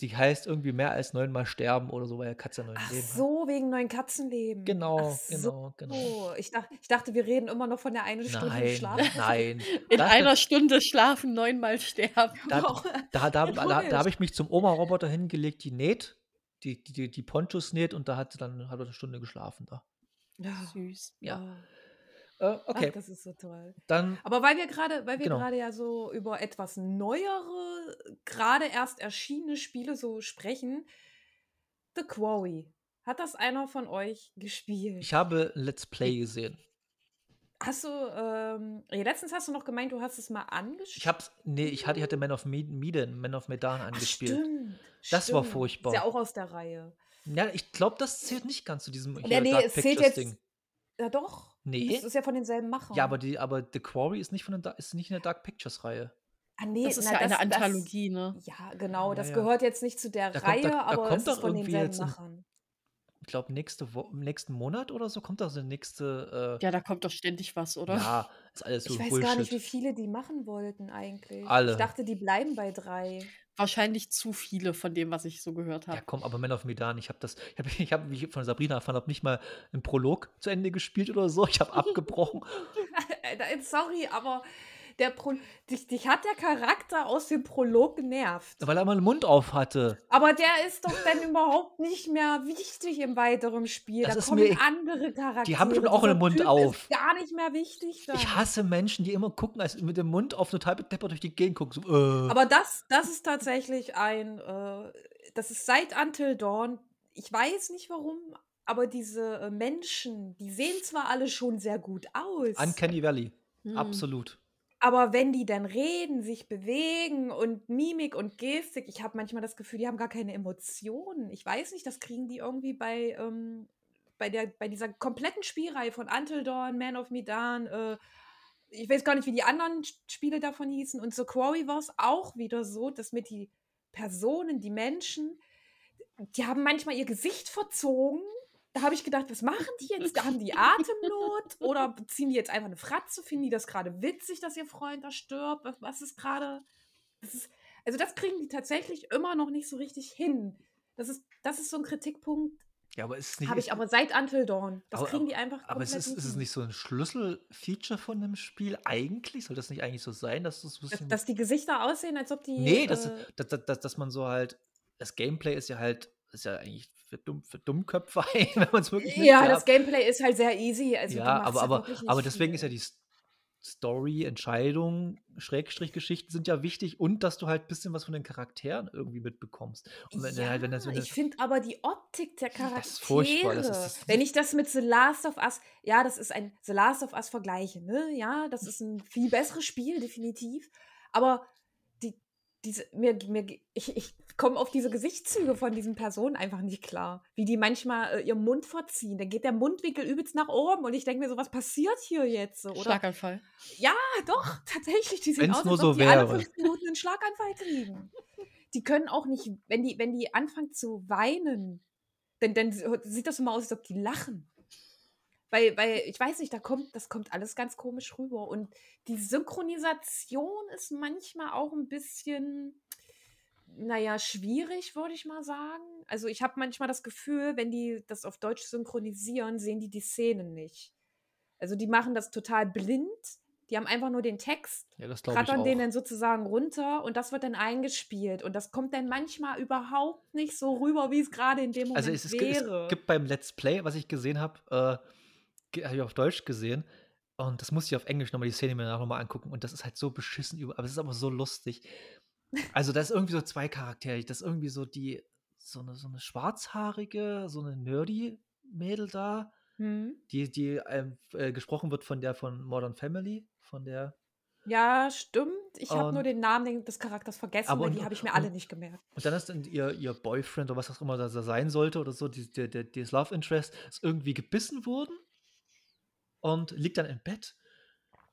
die heißt irgendwie mehr als neunmal sterben oder so, weil der Katze neun Ach Leben hat. so, wegen neuen Katzenleben. Genau, Ach genau, genau. So. Ich, dach, ich dachte, wir reden immer noch von der einen Stunde Nein, Schlaf. nein. In Das- einer Stunde schlafen, neunmal sterben. Da, da, da, da, da, habe ich mich zum Oma-Roboter hingelegt, die näht. die, die, die Ponchos näht und da hat sie dann hat eine Stunde geschlafen da. Ja. Süß. Ja. Oh. Äh, okay, Ach, das ist so toll. dann Aber weil wir gerade, weil wir Genau. gerade ja so über etwas neuere, gerade erst erschienene Spiele so sprechen, The Quarry. Hat das einer von euch gespielt? ich habe Let's Play gesehen. Hast du, ähm, letztens hast du noch gemeint, du hast es mal angespielt. Ich hab's, nee, ich hatte, ich hatte Man of Me- Medan, Man of Medan Ach, angespielt. stimmt, Das war stimmt. furchtbar. Ist ja auch aus der Reihe. Ja, ich glaube, das zählt nicht ganz zu diesem Ja, nee, Dark es zählt jetzt. Ding. Ja, doch. Nee. Das ist ja von denselben Machern. Ja, aber die, aber The Quarry ist nicht von den, ist nicht in der Dark Pictures Reihe. Ah, nee, Das ist na, ja eine das- Anthologie, ne? Ja, genau. Ja, Das ja. gehört jetzt nicht zu der Da kommt- Reihe, da- da aber kommt es ist von denselben Machern. Ich glaube, nächste Wo nächsten Monat oder so kommt da so eine nächste. Äh, Ja, da kommt doch ständig was, oder? ja, ist alles so Ich weiß Bullshit. gar nicht, wie viele die machen wollten eigentlich. Alle. Ich dachte, die bleiben bei drei. Wahrscheinlich zu viele von dem, was ich so gehört Ja, habe. komm, aber Man of Medan, ich habe das, ich habe, ich hab, wie ich von Sabrina erfahren habe, nicht mal einen Prolog zu Ende gespielt oder so. Ich habe abgebrochen. Äh, Sorry, aber der Pro dich, dich hat der Charakter aus dem Prolog genervt. weil er mal den Mund auf hatte. Aber der ist doch dann überhaupt nicht mehr wichtig im weiteren Spiel. Das da ist kommen mir e- andere Charaktere. Die haben schon auch einen Mund typ auf. Ist gar nicht mehr wichtig. Dann. Ich hasse Menschen, die immer gucken, als mit dem Mund auf total bedeppert durch die Gegend gucken. So, äh. Aber das, das ist tatsächlich ein, äh, das ist seit Until Dawn. Ich weiß nicht warum, aber diese äh, Menschen, die sehen zwar alle schon sehr gut aus, Uncanny Valley. Hm. Absolut. Aber wenn die dann reden, sich bewegen und Mimik und Gestik, ich habe manchmal das Gefühl, die haben gar keine Emotionen. Ich weiß nicht, das kriegen die irgendwie bei, ähm, bei, der, bei dieser kompletten Spielreihe von Until Dawn, Man of Medan, äh, ich weiß gar nicht, wie die anderen Spiele davon hießen. Und The Quarry war es auch wieder so, dass mit die Personen, die Menschen, die haben manchmal ihr Gesicht verzogen. Da habe ich gedacht, was machen die jetzt? Da haben die Atemnot oder ziehen die jetzt einfach eine Fratze? Finden die das gerade witzig, dass ihr Freund da stirbt? Was, ist gerade? Also das kriegen die tatsächlich immer noch nicht so richtig hin. Das ist, das ist so ein Kritikpunkt, Ja, aber ist es nicht. habe ich aber seit Until Dawn. Das Aber- kriegen die einfach aber es ist, komplett ist es nicht so ein Schlüsselfeature von dem Spiel eigentlich? Soll das nicht eigentlich so sein, dass das dass, dass die Gesichter aussehen, als ob die. nee, dass, äh, dass, dass, dass, dass man so halt. Das Gameplay ist ja halt. Ist ja eigentlich für, Dumm, für Dummköpfe, wenn man es wirklich ja, das Gameplay ist halt sehr easy. Also ja, aber, ja aber, aber deswegen ist ja die Story, Entscheidung, Schrägstrich Geschichten sind ja wichtig und dass du halt ein bisschen was von den Charakteren irgendwie mitbekommst. Und wenn ja, halt, wenn das, wenn das, ich finde aber die Optik der Charaktere, Das ist furchtbar, das ist- das- wenn ich das mit The Last of Us, ja, das ist ein The Last of Us vergleiche, ne? Ja, das ist ein viel besseres Spiel, definitiv. Aber diese, mir, mir, ich, ich komme auf diese Gesichtszüge von diesen Personen einfach nicht klar. Wie die manchmal äh, ihren Mund verziehen. Dann geht der Mundwinkel übelst nach oben und ich denke mir so, was passiert hier jetzt? so, Oder Schlaganfall. ja, doch, tatsächlich. Die sehen Wenn's aus, nur als so ob die alle wäre. fünf Minuten einen Schlaganfall kriegen. Die können auch nicht, wenn die, wenn die anfangen zu weinen, dann, dann sieht das immer aus, als ob die lachen. Weil, weil, ich weiß nicht, da kommt, das kommt alles ganz komisch rüber. Und die Synchronisation ist manchmal auch ein bisschen, naja, schwierig, würde ich mal sagen. Also ich habe manchmal das Gefühl, wenn die das auf Deutsch synchronisieren, sehen die die Szenen nicht. Also die machen das total blind. Die haben einfach nur den Text, ja, rattern den dann sozusagen runter und das wird dann eingespielt. Und das kommt dann manchmal überhaupt nicht so rüber, wie es gerade in dem Moment Also es, es, gibt- wäre. es gibt beim Let's Play, was ich gesehen habe, äh, habe ich auf Deutsch gesehen. Und das musste ich auf Englisch nochmal die Szene mir nochmal angucken. Und das ist halt so beschissen über, aber es ist aber so lustig. Also, da ist irgendwie so zwei Charaktere. Das ist irgendwie so die, so eine, so eine schwarzhaarige, so eine nerdy Mädel da, Hm? die, die ähm, äh, gesprochen wird von der von Modern Family, von der. Ja, stimmt. Ich habe nur den Namen des Charakters vergessen, Aber weil und- die habe ich mir und- alle nicht gemerkt. Und dann ist dann ihr, ihr Boyfriend oder was auch immer das da sein sollte oder so, die, der, der, das Love Interest, ist irgendwie gebissen worden und liegt dann im Bett.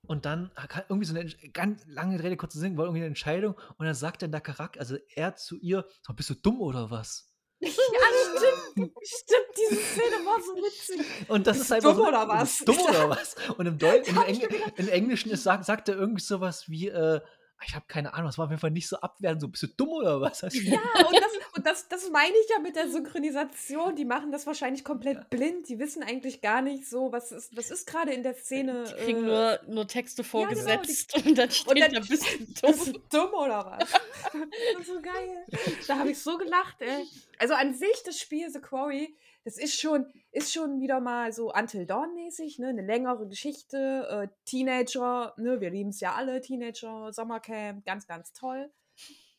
Und dann kann irgendwie so eine ganz lange Rede, kurze Sinn, war irgendwie eine Entscheidung. Und dann sagt dann der Charakter, also er zu ihr, so, bist du dumm oder was? ja, stimmt. Stimmt, diese Szene war so witzig. Und das Bist ist einfach dumm so, oder was? du Dumm oder was? Und im, Deu im, gedacht. im Englischen ist, sagt, sagt er irgendwie sowas wie, äh, ich habe keine Ahnung, das war auf jeden Fall nicht so abwertend, so bist du dumm oder was? Hast du- Ja, und, das, und das, das meine ich ja mit der Synchronisation. Die machen das wahrscheinlich komplett blind. Die wissen eigentlich gar nicht so, was ist, was ist gerade in der Szene. Die kriegen äh, nur, nur Texte genau, die- vorgesetzt und dann steht dann- da, bist du Bist dumm. du dumm oder was? Das ist so geil. Da habe ich so gelacht, ey. Also an sich, das Spiel The Quarry, das ist schon, ist schon wieder mal so Until Dawn-mäßig, ne? Eine längere Geschichte. Äh, Teenager, ne? Wir lieben es ja alle, Teenager, Sommercamp, ganz, ganz toll.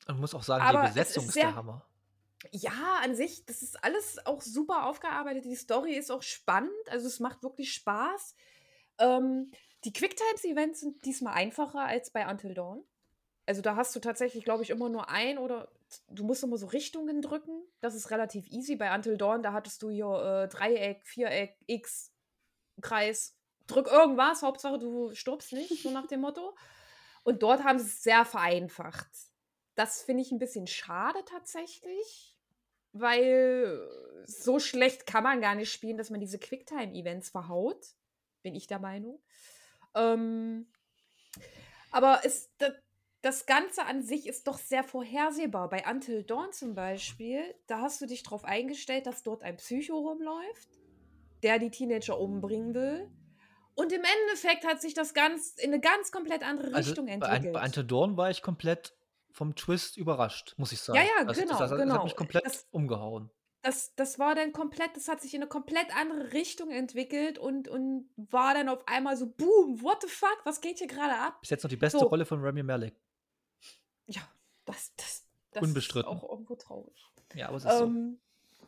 Und muss auch sagen, Aber die es Besetzung ist ist, sehr- der Hammer. Ja, an sich, das ist alles auch super aufgearbeitet. Die Story ist auch spannend, also es macht wirklich Spaß. Ähm, die Quicktimes-Events sind diesmal einfacher als bei Until Dawn. Also da hast du tatsächlich, glaube ich, immer nur ein oder du musst immer so Richtungen drücken. Das ist relativ easy. Bei Until Dawn, da hattest du hier äh, Dreieck, Viereck, X, Kreis, drück irgendwas, Hauptsache du stirbst nicht, so nach dem Motto. Und dort haben sie es sehr vereinfacht. Das finde ich ein bisschen schade tatsächlich, weil so schlecht kann man gar nicht spielen, dass man diese Quicktime-Events verhaut. Bin ich der Meinung. Ähm, aber es, das, das Ganze an sich ist doch sehr vorhersehbar. Bei Until Dawn zum Beispiel, da hast du dich darauf eingestellt, dass dort ein Psycho rumläuft, der die Teenager umbringen will. Und im Endeffekt hat sich das ganz in eine ganz komplett andere Also Richtung bei, entwickelt. An- bei Until Dawn war ich komplett vom Twist überrascht, muss ich sagen. Ja, ja, das, genau, Das, das, das genau. hat mich komplett Das- umgehauen. das, das war dann komplett, das hat sich in eine komplett andere Richtung entwickelt und, und war dann auf einmal so, boom, what the fuck, was geht hier gerade ab? Bis jetzt noch die beste So. Rolle von Rami Malek. Ja, das, das, das Unbestritten. ist auch irgendwo traurig. Ja, aber es ist so. Ähm,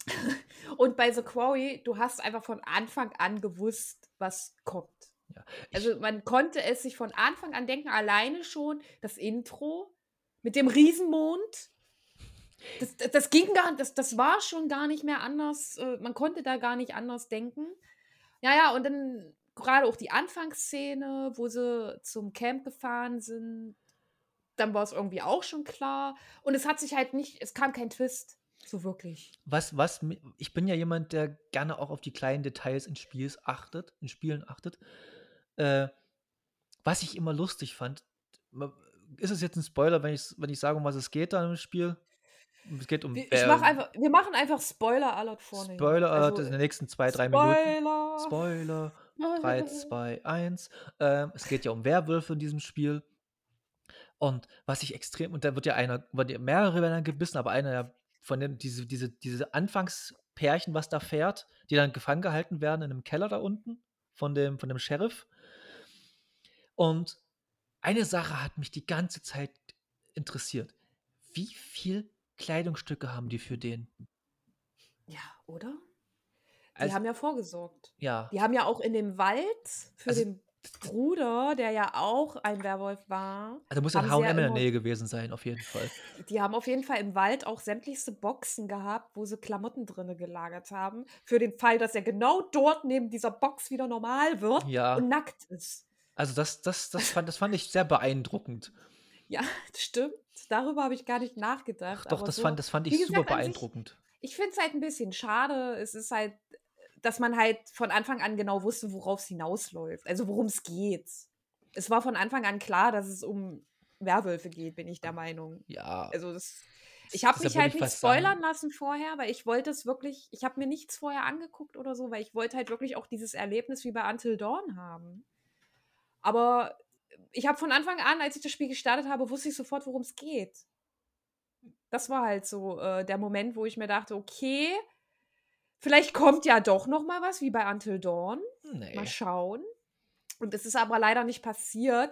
und bei The Quarry, du hast einfach von Anfang an gewusst, was kommt. Ja. Also man konnte es sich von Anfang an denken, alleine schon das Intro mit dem Riesenmond. Das, das, das ging gar das, das war schon gar nicht mehr anders. äh, Man konnte da gar nicht anders denken. Ja, ja, und dann gerade auch die Anfangsszene, wo sie zum Camp gefahren sind, dann war es irgendwie auch schon klar. Und es hat sich halt nicht, es kam kein Twist. So wirklich. was, was, ich bin ja jemand, der gerne auch auf die kleinen Details in Spiels achtet, in Spielen achtet. Äh, was ich immer lustig fand, ist es jetzt ein Spoiler, wenn ich, wenn ich sage, um was es geht da im Spiel? Es geht um Wir, ich Bär- mach einfach, wir machen einfach Spoiler alert vorne. Spoiler Alert Also, in den nächsten zwei, drei Minuten. Spoiler. Spoiler. 3, 2, 1. Ähm, es geht ja um Werwölfe in diesem Spiel. Und was ich extrem, und da wird ja einer, wird ja mehrere werden dann gebissen, aber einer ja von den, diese, diese, diese Anfangspärchen, was da fährt, die dann gefangen gehalten werden in einem Keller da unten von dem, von dem Sheriff. Und eine Sache hat mich die ganze Zeit interessiert. Wie viel Kleidungsstücke haben die für den? Ja, oder? Die Also- haben ja vorgesorgt. Ja. Die haben ja auch in dem Wald für Also, den Bruder, der ja auch ein Werwolf war, Also muss ja H&M in der Nähe gewesen sein, auf jeden Fall. die haben auf jeden Fall im Wald auch sämtlichste Boxen gehabt, wo sie Klamotten drinne gelagert haben, für den Fall, dass er genau dort neben dieser Box wieder normal wird Ja. und nackt ist. Also das, das, das, fand, das fand ich sehr beeindruckend. Ja, das stimmt. Darüber habe ich gar nicht nachgedacht. Doch, aber das, so, fand, das fand ich super gesagt, beeindruckend. Ich finde es halt ein bisschen schade. Es ist halt, dass man halt von Anfang an genau wusste, worauf es hinausläuft. Also worum es geht. Es war von Anfang an klar, dass es um Werwölfe geht, bin ich der Meinung. Ja. Also das, ich habe mich halt ich nicht fast sagen- spoilern lassen vorher, weil ich wollte es wirklich, ich habe mir nichts vorher angeguckt oder so, weil ich wollte halt wirklich auch dieses Erlebnis wie bei Until Dawn haben. Aber ich habe von Anfang an, als ich das Spiel gestartet habe, wusste ich sofort, worum es geht. Das war halt so äh, der Moment, wo ich mir dachte, okay, vielleicht kommt ja doch noch mal was wie bei Until Dawn. Nee. Mal schauen. Und es ist aber leider nicht passiert.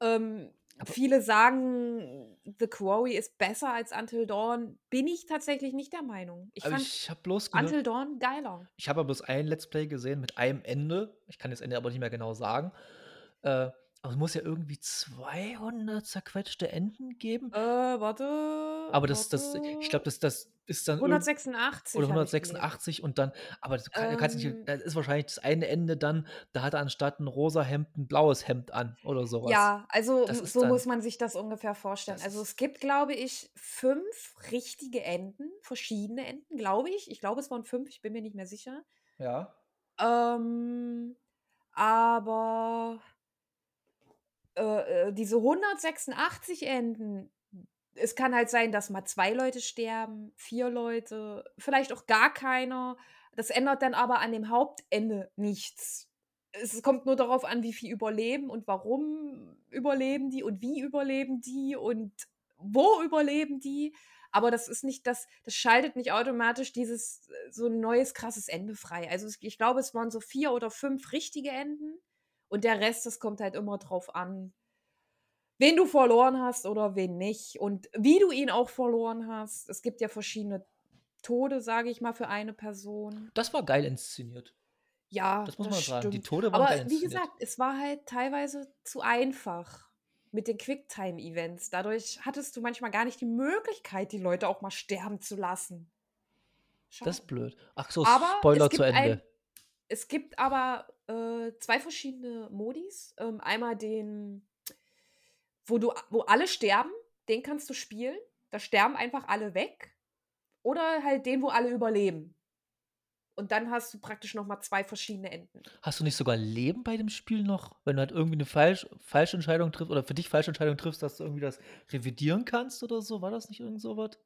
Ähm, viele sagen, The Quarry ist besser als Until Dawn. Bin ich tatsächlich nicht der Meinung. Ich Aber fand ich habe bloß Until Dawn geiler. ich habe bloß ein Let's Play gesehen mit einem Ende. Ich kann das Ende aber nicht mehr genau sagen. Äh, aber es muss ja irgendwie 200 zerquetschte Enden geben. Äh, warte. Aber das, das, ich glaube, das, das ist dann irgend- 186. oder hab ich gelesen. 186 und dann, aber du, kann, du kannst nicht, Ähm. das ist wahrscheinlich das eine Ende dann, da hat er anstatt ein rosa Hemd ein blaues Hemd an oder sowas. Ja, also so dann- muss man sich das ungefähr vorstellen. Das Also es gibt, glaube ich, fünf richtige Enden, verschiedene Enden, glaube ich. Ich glaube, es waren fünf, ich bin mir nicht mehr sicher. Ja. Ähm, aber äh, äh, diese 186 Enden, es kann halt sein, dass mal zwei Leute sterben, vier Leute, vielleicht auch gar keiner. Das ändert dann aber an dem Hauptende nichts. Es kommt nur darauf an, wie viel überleben und warum überleben die und wie überleben die und wo überleben die. Aber das ist nicht das, das schaltet nicht automatisch dieses so ein neues krasses Ende frei. Also ich glaube, es waren so vier oder fünf richtige Enden und der Rest, das kommt halt immer drauf an, wen du verloren hast oder wen nicht und wie du ihn auch verloren hast. Es gibt ja verschiedene Tode, sage ich mal, für eine Person. Das war geil inszeniert. Ja, Das muss man sagen. Die stimmt. Tode waren Aber geil wie gesagt, es war halt teilweise zu einfach mit den Quicktime-Events. Dadurch hattest du manchmal gar nicht die Möglichkeit, die Leute auch mal sterben zu lassen. Schade. Das ist blöd. Ach so, Aber Spoiler zu Ende. ein- Es gibt aber äh, zwei verschiedene Modis. Ähm, einmal den, wo du, wo alle sterben, den kannst du spielen. Da sterben einfach alle weg. Oder halt den, wo alle überleben. Und dann hast du praktisch nochmal zwei verschiedene Enden. Hast du nicht sogar Leben bei dem Spiel noch? Wenn du halt irgendwie eine falsch, falsche Entscheidung triffst oder für dich falsche Entscheidung triffst, dass du irgendwie das revidieren kannst oder so? War das nicht irgend so was?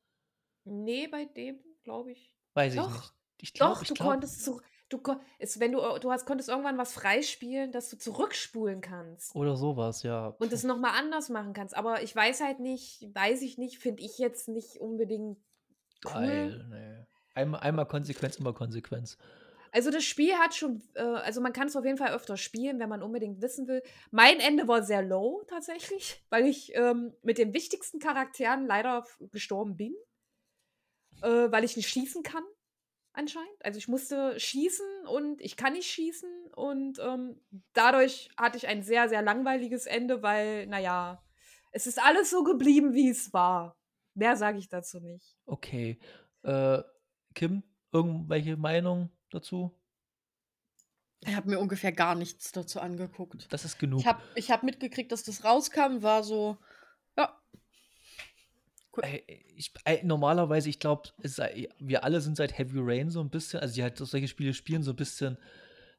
Nee, bei dem, glaube ich. Weiß ich Doch. nicht. Ich glaube, Doch, ich du glaub, konntest zu, du, ist, wenn du, du hast, konntest irgendwann was freispielen, dass du zurückspulen kannst. Oder sowas, ja. und es nochmal anders machen kannst. Aber ich weiß halt nicht, weiß ich nicht, finde ich jetzt nicht unbedingt cool. Geil, nee. Einmal, einmal Konsequenz, immer Konsequenz. Also das Spiel hat schon, äh, also man kann es auf jeden Fall öfter spielen, wenn man unbedingt wissen will. Mein Ende war sehr low tatsächlich, weil ich ähm, mit den wichtigsten Charakteren leider gestorben bin, äh, weil ich nicht schießen kann anscheinend. Also ich musste schießen und ich kann nicht schießen und ähm, dadurch hatte ich ein sehr, sehr langweiliges Ende, weil, naja, es ist alles so geblieben, wie es war. Mehr sage ich dazu nicht. Okay. Äh, Kim, irgendwelche Meinung dazu? Ich habe mir ungefähr gar nichts dazu angeguckt. Das ist genug. Ich habe ich hab mitgekriegt, dass das rauskam, war so, Ey, ich, ey, normalerweise, ich glaube, wir alle sind seit Heavy Rain so ein bisschen, also die halt solche Spiele spielen, so ein bisschen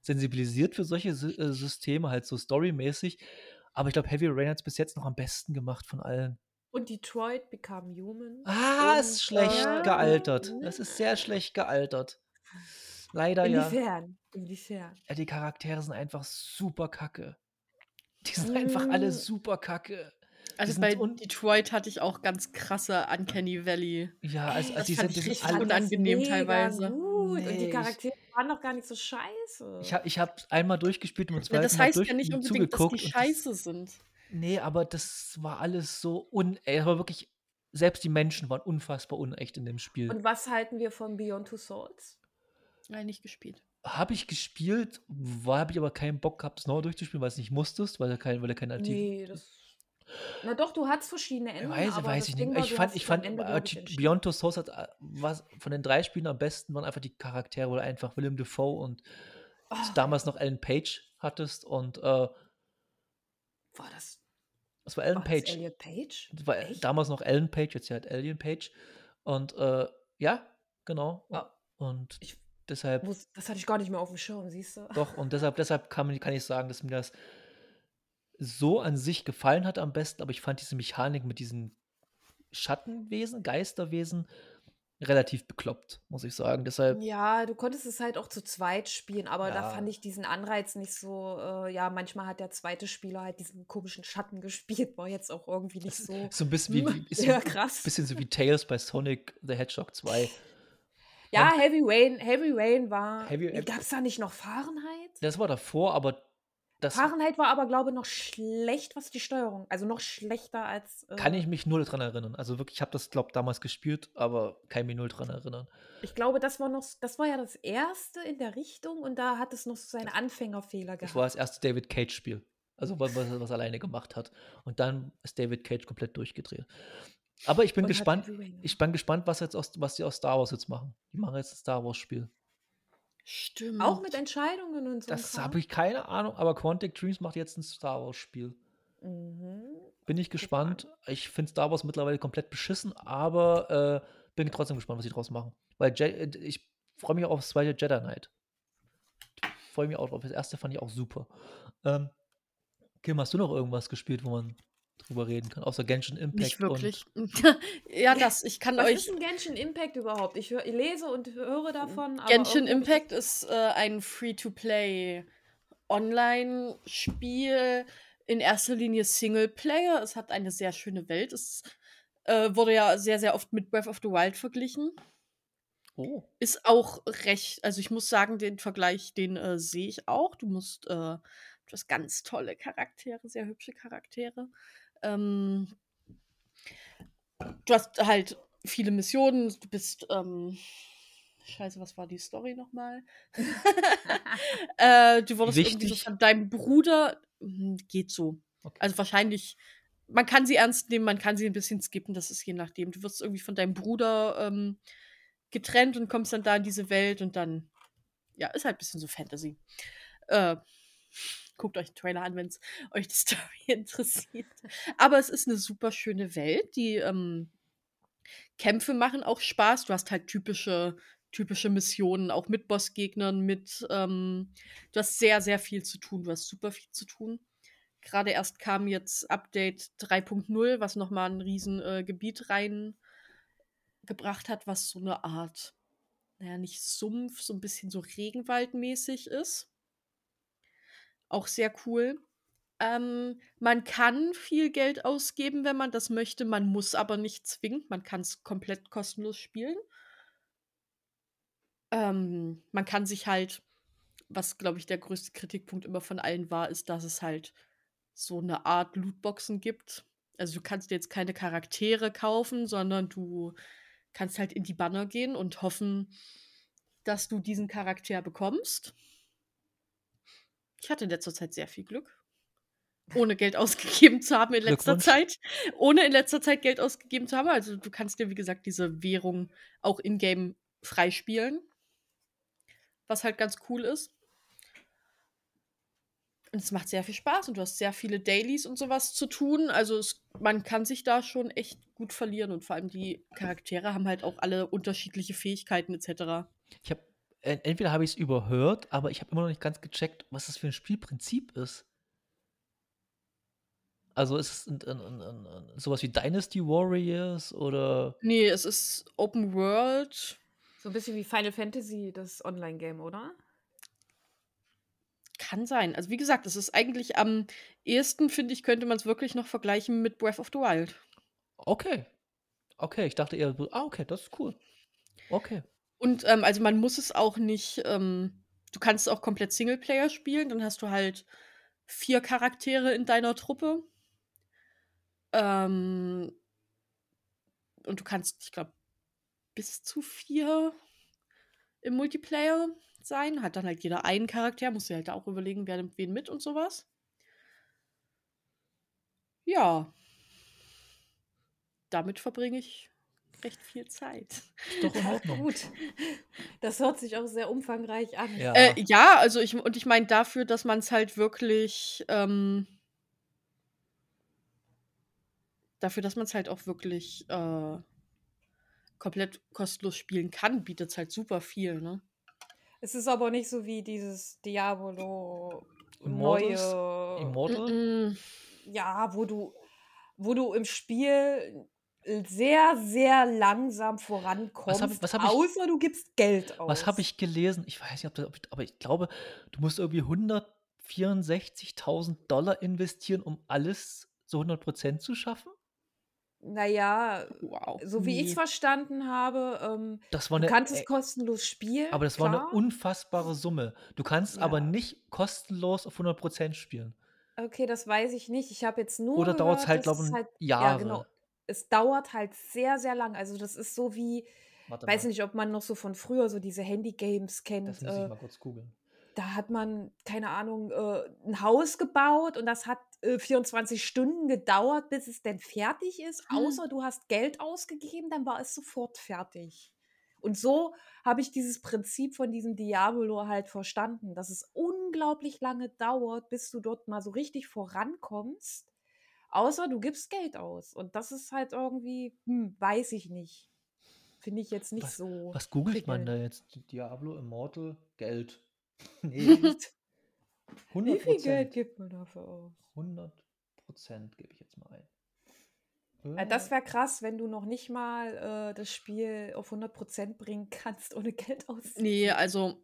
sensibilisiert für solche äh, Systeme, halt so storymäßig. Aber ich glaube, Heavy Rain hat es bis jetzt noch am besten gemacht von allen. Und Detroit Become Human. Ah, Und, ist schlecht äh, gealtert. Das ist sehr schlecht gealtert. Leider ja. Inwiefern? Inwiefern? ja. Die Charaktere sind einfach super kacke. Die sind einfach alle Mm. super kacke. Also bei un- Detroit hatte ich auch ganz krasse Uncanny Valley. Ja, also, das also die sind, die ich sind richtig unangenehm teilweise. Gut. Und Nee, die ich- Charaktere waren doch gar nicht so scheiße. Ich habe ich hab einmal durchgespielt und Ja, zweiten das heißt ja nicht und unbedingt, dass die und scheiße sind. Nee, aber das war alles so un. Ey, aber wirklich, selbst die Menschen waren unfassbar unecht in dem Spiel. Und was halten wir von Beyond Two Souls? Nein, nicht gespielt. Habe ich gespielt, war habe ich aber keinen Bock gehabt, das nochmal durchzuspielen, weil es nicht musstest, weil er kein, weil er. Nee, das. Na doch, du hattest verschiedene Enden. weiß, weiß das ich Ding nicht. war, Ich du fand, ich fand äh. Beyond Two Souls hat, äh, was von den drei Spielen am besten waren einfach die Charaktere, oder einfach Willem Dafoe und Ah, damals noch Ellen Page hattest und äh, war das, es war Ellen war das Page. Elliot Page? Das war Echt? damals noch Ellen Page, jetzt ja halt Alien Page. Und äh, ja, genau. Ah. Und Ich deshalb, Muss- Das hatte ich gar nicht mehr auf dem Schirm, siehst du? doch, und deshalb, deshalb kann, man- kann ich sagen, dass mir das so an sich gefallen hat am besten, aber ich fand diese Mechanik mit diesen Schattenwesen, Geisterwesen relativ bekloppt, muss ich sagen. Deshalb, Ja, du konntest es halt auch zu zweit spielen, aber da Ja. fand ich diesen Anreiz nicht so. Äh, ja, manchmal hat der zweite Spieler halt diesen komischen Schatten gespielt, war jetzt auch irgendwie nicht so. so ein bisschen wie, wie ist ja, krass. bisschen so wie Tales bei Sonic the Hedgehog 2. Ja, Man- Heavy Rain, Heavy Rain war. Heavy- Gab es da nicht noch Fahrenheit? Das war davor, aber das Fahrenheit war aber, glaube ich, noch schlecht, was die Steuerung. Also noch schlechter als. Äh, kann ich mich null dran erinnern. Also wirklich, ich habe das, glaube damals gespielt, aber kann mich null dran erinnern. Ich glaube, das war noch, das war ja das erste in der Richtung und da hat es noch so seine Anfängerfehler Das gehabt. war das erste David Cage-Spiel. Also was, was, was alleine gemacht hat. Und dann ist David Cage komplett durchgedreht. Aber ich bin Und gespannt. Ich bin gespannt, was jetzt aus, was die aus Star Wars jetzt machen. Die machen jetzt ein Star Wars-Spiel. Stimmt. Auch mit Entscheidungen und so. Das habe ich keine Ahnung, aber Quantic Dreams macht jetzt ein Star Wars-Spiel. Mhm. Bin ich gespannt. Ich finde Star Wars mittlerweile komplett beschissen, aber äh, bin trotzdem gespannt, was sie draus machen. Weil Je äh, ich freue mich auf das zweite Jedi Knight. Freue mich auch drauf. Das erste fand ich auch super. Ähm, Kim, hast du noch irgendwas gespielt, wo man drüber reden kann? Außer Genshin Impact Nicht wirklich. und ja, das, ich kann Was euch. ist ein Genshin Impact überhaupt? Ich, hör, ich lese und höre davon. Genshin Impact ist äh, ein Free-to-Play Online-Spiel, in erster Linie Singleplayer. Es hat eine sehr schöne Welt. Es äh, wurde ja sehr, sehr oft mit Breath of the Wild verglichen. Oh. Ist auch recht, also ich muss sagen, den Vergleich, den äh, sehe ich auch. Du musst, äh, du hast ganz tolle Charaktere, sehr hübsche Charaktere. Ähm, du hast halt viele Missionen, du bist, ähm, scheiße, was war die Story nochmal? äh, du wurdest irgendwie so Wichtig. von deinem Bruder, hm, geht so. Okay. Also wahrscheinlich, man kann sie ernst nehmen, man kann sie ein bisschen skippen, das ist je nachdem. Du wirst irgendwie von deinem Bruder ähm, getrennt und kommst dann da in diese Welt und dann, ja, ist halt ein bisschen so Fantasy. Äh, guckt euch den Trailer an, wenn es euch die Story interessiert. Aber es ist eine super schöne Welt. Die ähm, Kämpfe machen auch Spaß. Du hast halt typische, typische Missionen, auch mit Bossgegnern, mit, ähm, du hast sehr, sehr viel zu tun. Du hast super viel zu tun. Gerade erst kam jetzt Update 3.0, was nochmal ein riesen äh, Gebiet reingebracht hat, was so eine Art, naja, nicht Sumpf, so ein bisschen so Regenwaldmäßig ist. Auch sehr cool. Ähm, man kann viel Geld ausgeben, wenn man das möchte. Man muss aber nicht zwingend. Man kann es komplett kostenlos spielen. Ähm, man kann sich halt, was glaube ich der größte Kritikpunkt immer von allen war, ist, dass es halt so eine Art Lootboxen gibt. Also du kannst dir jetzt keine Charaktere kaufen, sondern du kannst halt in die Banner gehen und hoffen, dass du diesen Charakter bekommst. Ich hatte in letzter Zeit sehr viel Glück. Ohne Geld ausgegeben zu haben in letzter. Zeit. Ohne in letzter Zeit Geld ausgegeben zu haben. Also du kannst dir, wie gesagt, diese Währung auch in-game freispielen. Was halt ganz cool ist. Und es macht sehr viel Spaß und du hast sehr viele Dailies und sowas zu tun. Also es, man kann sich da schon echt gut verlieren und vor allem die Charaktere haben halt auch alle unterschiedliche Fähigkeiten etc. Ich habe entweder habe ich es überhört, aber ich habe immer noch nicht ganz gecheckt, was das für ein Spielprinzip ist. Also ist es ein, ein, ein, ein, sowas wie Dynasty Warriors oder Nee, es ist Open World. So ein bisschen wie Final Fantasy, das Online-Game, oder? Kann sein. Also wie gesagt, es ist eigentlich am ehesten, finde ich, könnte man es wirklich noch vergleichen mit Breath of the Wild. okay. Okay, ich dachte eher, ah, okay, das ist cool. Okay. Und ähm, also man muss es auch nicht, ähm, du kannst auch komplett Singleplayer spielen, dann hast du halt vier Charaktere in deiner Truppe. Ähm, und du kannst, ich glaube, bis zu vier im Multiplayer sein. Hat dann halt jeder einen Charakter, musst du halt auch überlegen, wer nimmt wen mit und sowas. Ja. Damit verbringe ich recht viel Zeit. Ist doch in Ordnung. Gut. Das hört sich auch sehr umfangreich an. Ja. Äh, ja, also ich, und ich meine dafür, dass man es halt wirklich, ähm, dafür, dass man es halt auch wirklich äh, komplett kostenlos spielen kann, bietet es halt super viel, ne? Es ist aber nicht so wie dieses Diabolo Immortals? neue. Immortal? Ja, wo du, wo du im Spiel sehr, sehr langsam vorankommst, was hab ich- außer du gibst Geld aus. Was habe ich gelesen? Ich weiß nicht, ob das, ob ich- aber ich glaube, du musst irgendwie 164.000 Dollar investieren, um alles zu 100% zu schaffen. Naja, Wow. so wie ich es nee. verstanden habe, ähm, Das war du eine, kannst es kostenlos spielen. aber das war eine klar. unfassbare Summe. Du kannst aber Ja. nicht kostenlos auf 100% spielen. Okay, das weiß ich nicht. Ich habe jetzt nur Oder dauert es gehört, halt, glaube es ich, halt, Jahre. ja, genau. Es dauert halt sehr, sehr lang. Also das ist so wie, Warte weiß mal, nicht, ob man noch so von früher so diese Handy-Games kennt. das muss ich Äh, mal kurz googeln. da hat man, keine Ahnung, äh, ein Haus gebaut und das hat äh, 24 Stunden gedauert, bis es denn fertig ist. Hm. Außer du hast Geld ausgegeben, dann war es sofort fertig. Und so habe ich dieses Prinzip von diesem Diabolo halt verstanden, dass es unglaublich lange dauert, bis du dort mal so richtig vorankommst. Außer du gibst Geld aus. Und das ist halt irgendwie, hm, weiß ich nicht. Finde ich jetzt nicht Was, so. was googelt man da jetzt? Diablo Immortal Geld. Nee. 100 Wie viel Geld gibt man dafür aus? 100 Prozent gebe ich jetzt mal ein. Ja, das Äh, wäre krass, wenn du noch nicht mal äh, das Spiel auf 100% bringen kannst, ohne Geld auszugeben. Nee, also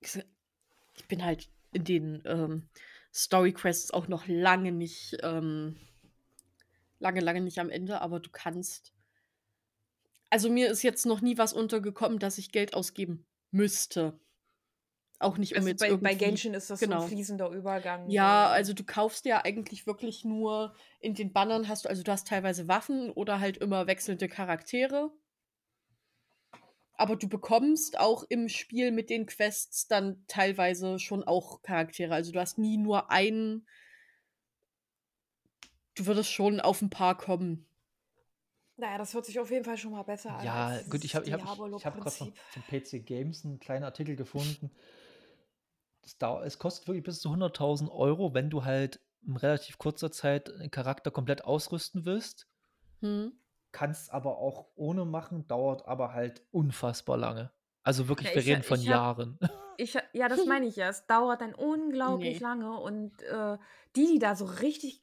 ich bin halt in den ähm, Story Quests auch noch lange nicht, ähm, lange, lange nicht am Ende, aber du kannst. Also mir ist jetzt noch nie was untergekommen, dass ich Geld ausgeben müsste. Auch nicht, um Also jetzt bei, bei irgendwie. Genshin ist das so genau. ein fließender Übergang. Ja, so. also du kaufst ja eigentlich wirklich nur in den Bannern hast du, also du hast teilweise Waffen oder halt immer wechselnde Charaktere. Aber du bekommst auch im Spiel mit den Quests dann teilweise schon auch Charaktere. Also du hast nie nur einen. Du würdest schon auf ein paar kommen. Naja, das hört sich auf jeden Fall schon mal besser an. Ja, als gut, ich habe ich hab, ich, hab gerade von PC Games einen kleinen Artikel gefunden. Das dau es kostet wirklich bis zu 100.000 Euro, wenn du halt in relativ kurzer Zeit einen Charakter komplett ausrüsten willst. Hm. Kannst aber auch ohne machen, dauert aber halt unfassbar lange. Also wirklich, Ja, wir ich- reden von ich hab- Jahren. Ich, ja, das meine ich ja. Es dauert dann unglaublich Nee. lange. Und äh, die, die da so richtig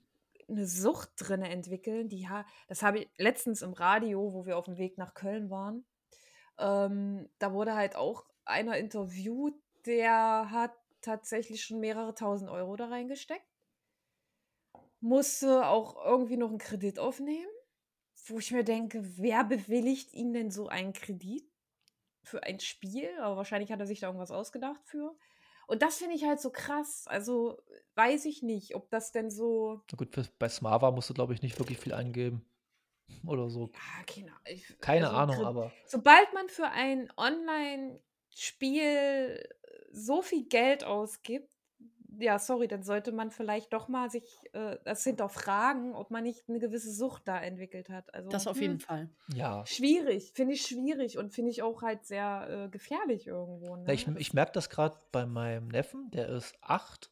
eine Sucht drin entwickeln, die ha das habe ich letztens im Radio, wo wir auf dem Weg nach Köln waren. Ähm, da wurde halt auch einer interviewt, der hat tatsächlich schon mehrere tausend Euro da reingesteckt. Musste auch irgendwie noch einen Kredit aufnehmen, wo ich mir denke, wer bewilligt ihn denn so einen Kredit? für ein Spiel, aber wahrscheinlich hat er sich da irgendwas ausgedacht für. Und das finde ich halt so krass. Also weiß ich nicht, ob das denn so. Na gut, für- bei Smava musst du, glaube ich, nicht wirklich viel eingeben. Oder so. Ja, keine, ich, Keine also Ahnung, aber Sobald man für ein Online-Spiel so viel Geld ausgibt, ja, sorry, dann sollte man vielleicht doch mal sich äh, das hinterfragen, ob man nicht eine gewisse Sucht da entwickelt hat. Also, Das auf hm, jeden Fall. ja. Schwierig, finde ich schwierig und finde ich auch halt sehr äh, gefährlich irgendwo. Ne? Ja, ich ich merke das gerade bei meinem Neffen, der ist acht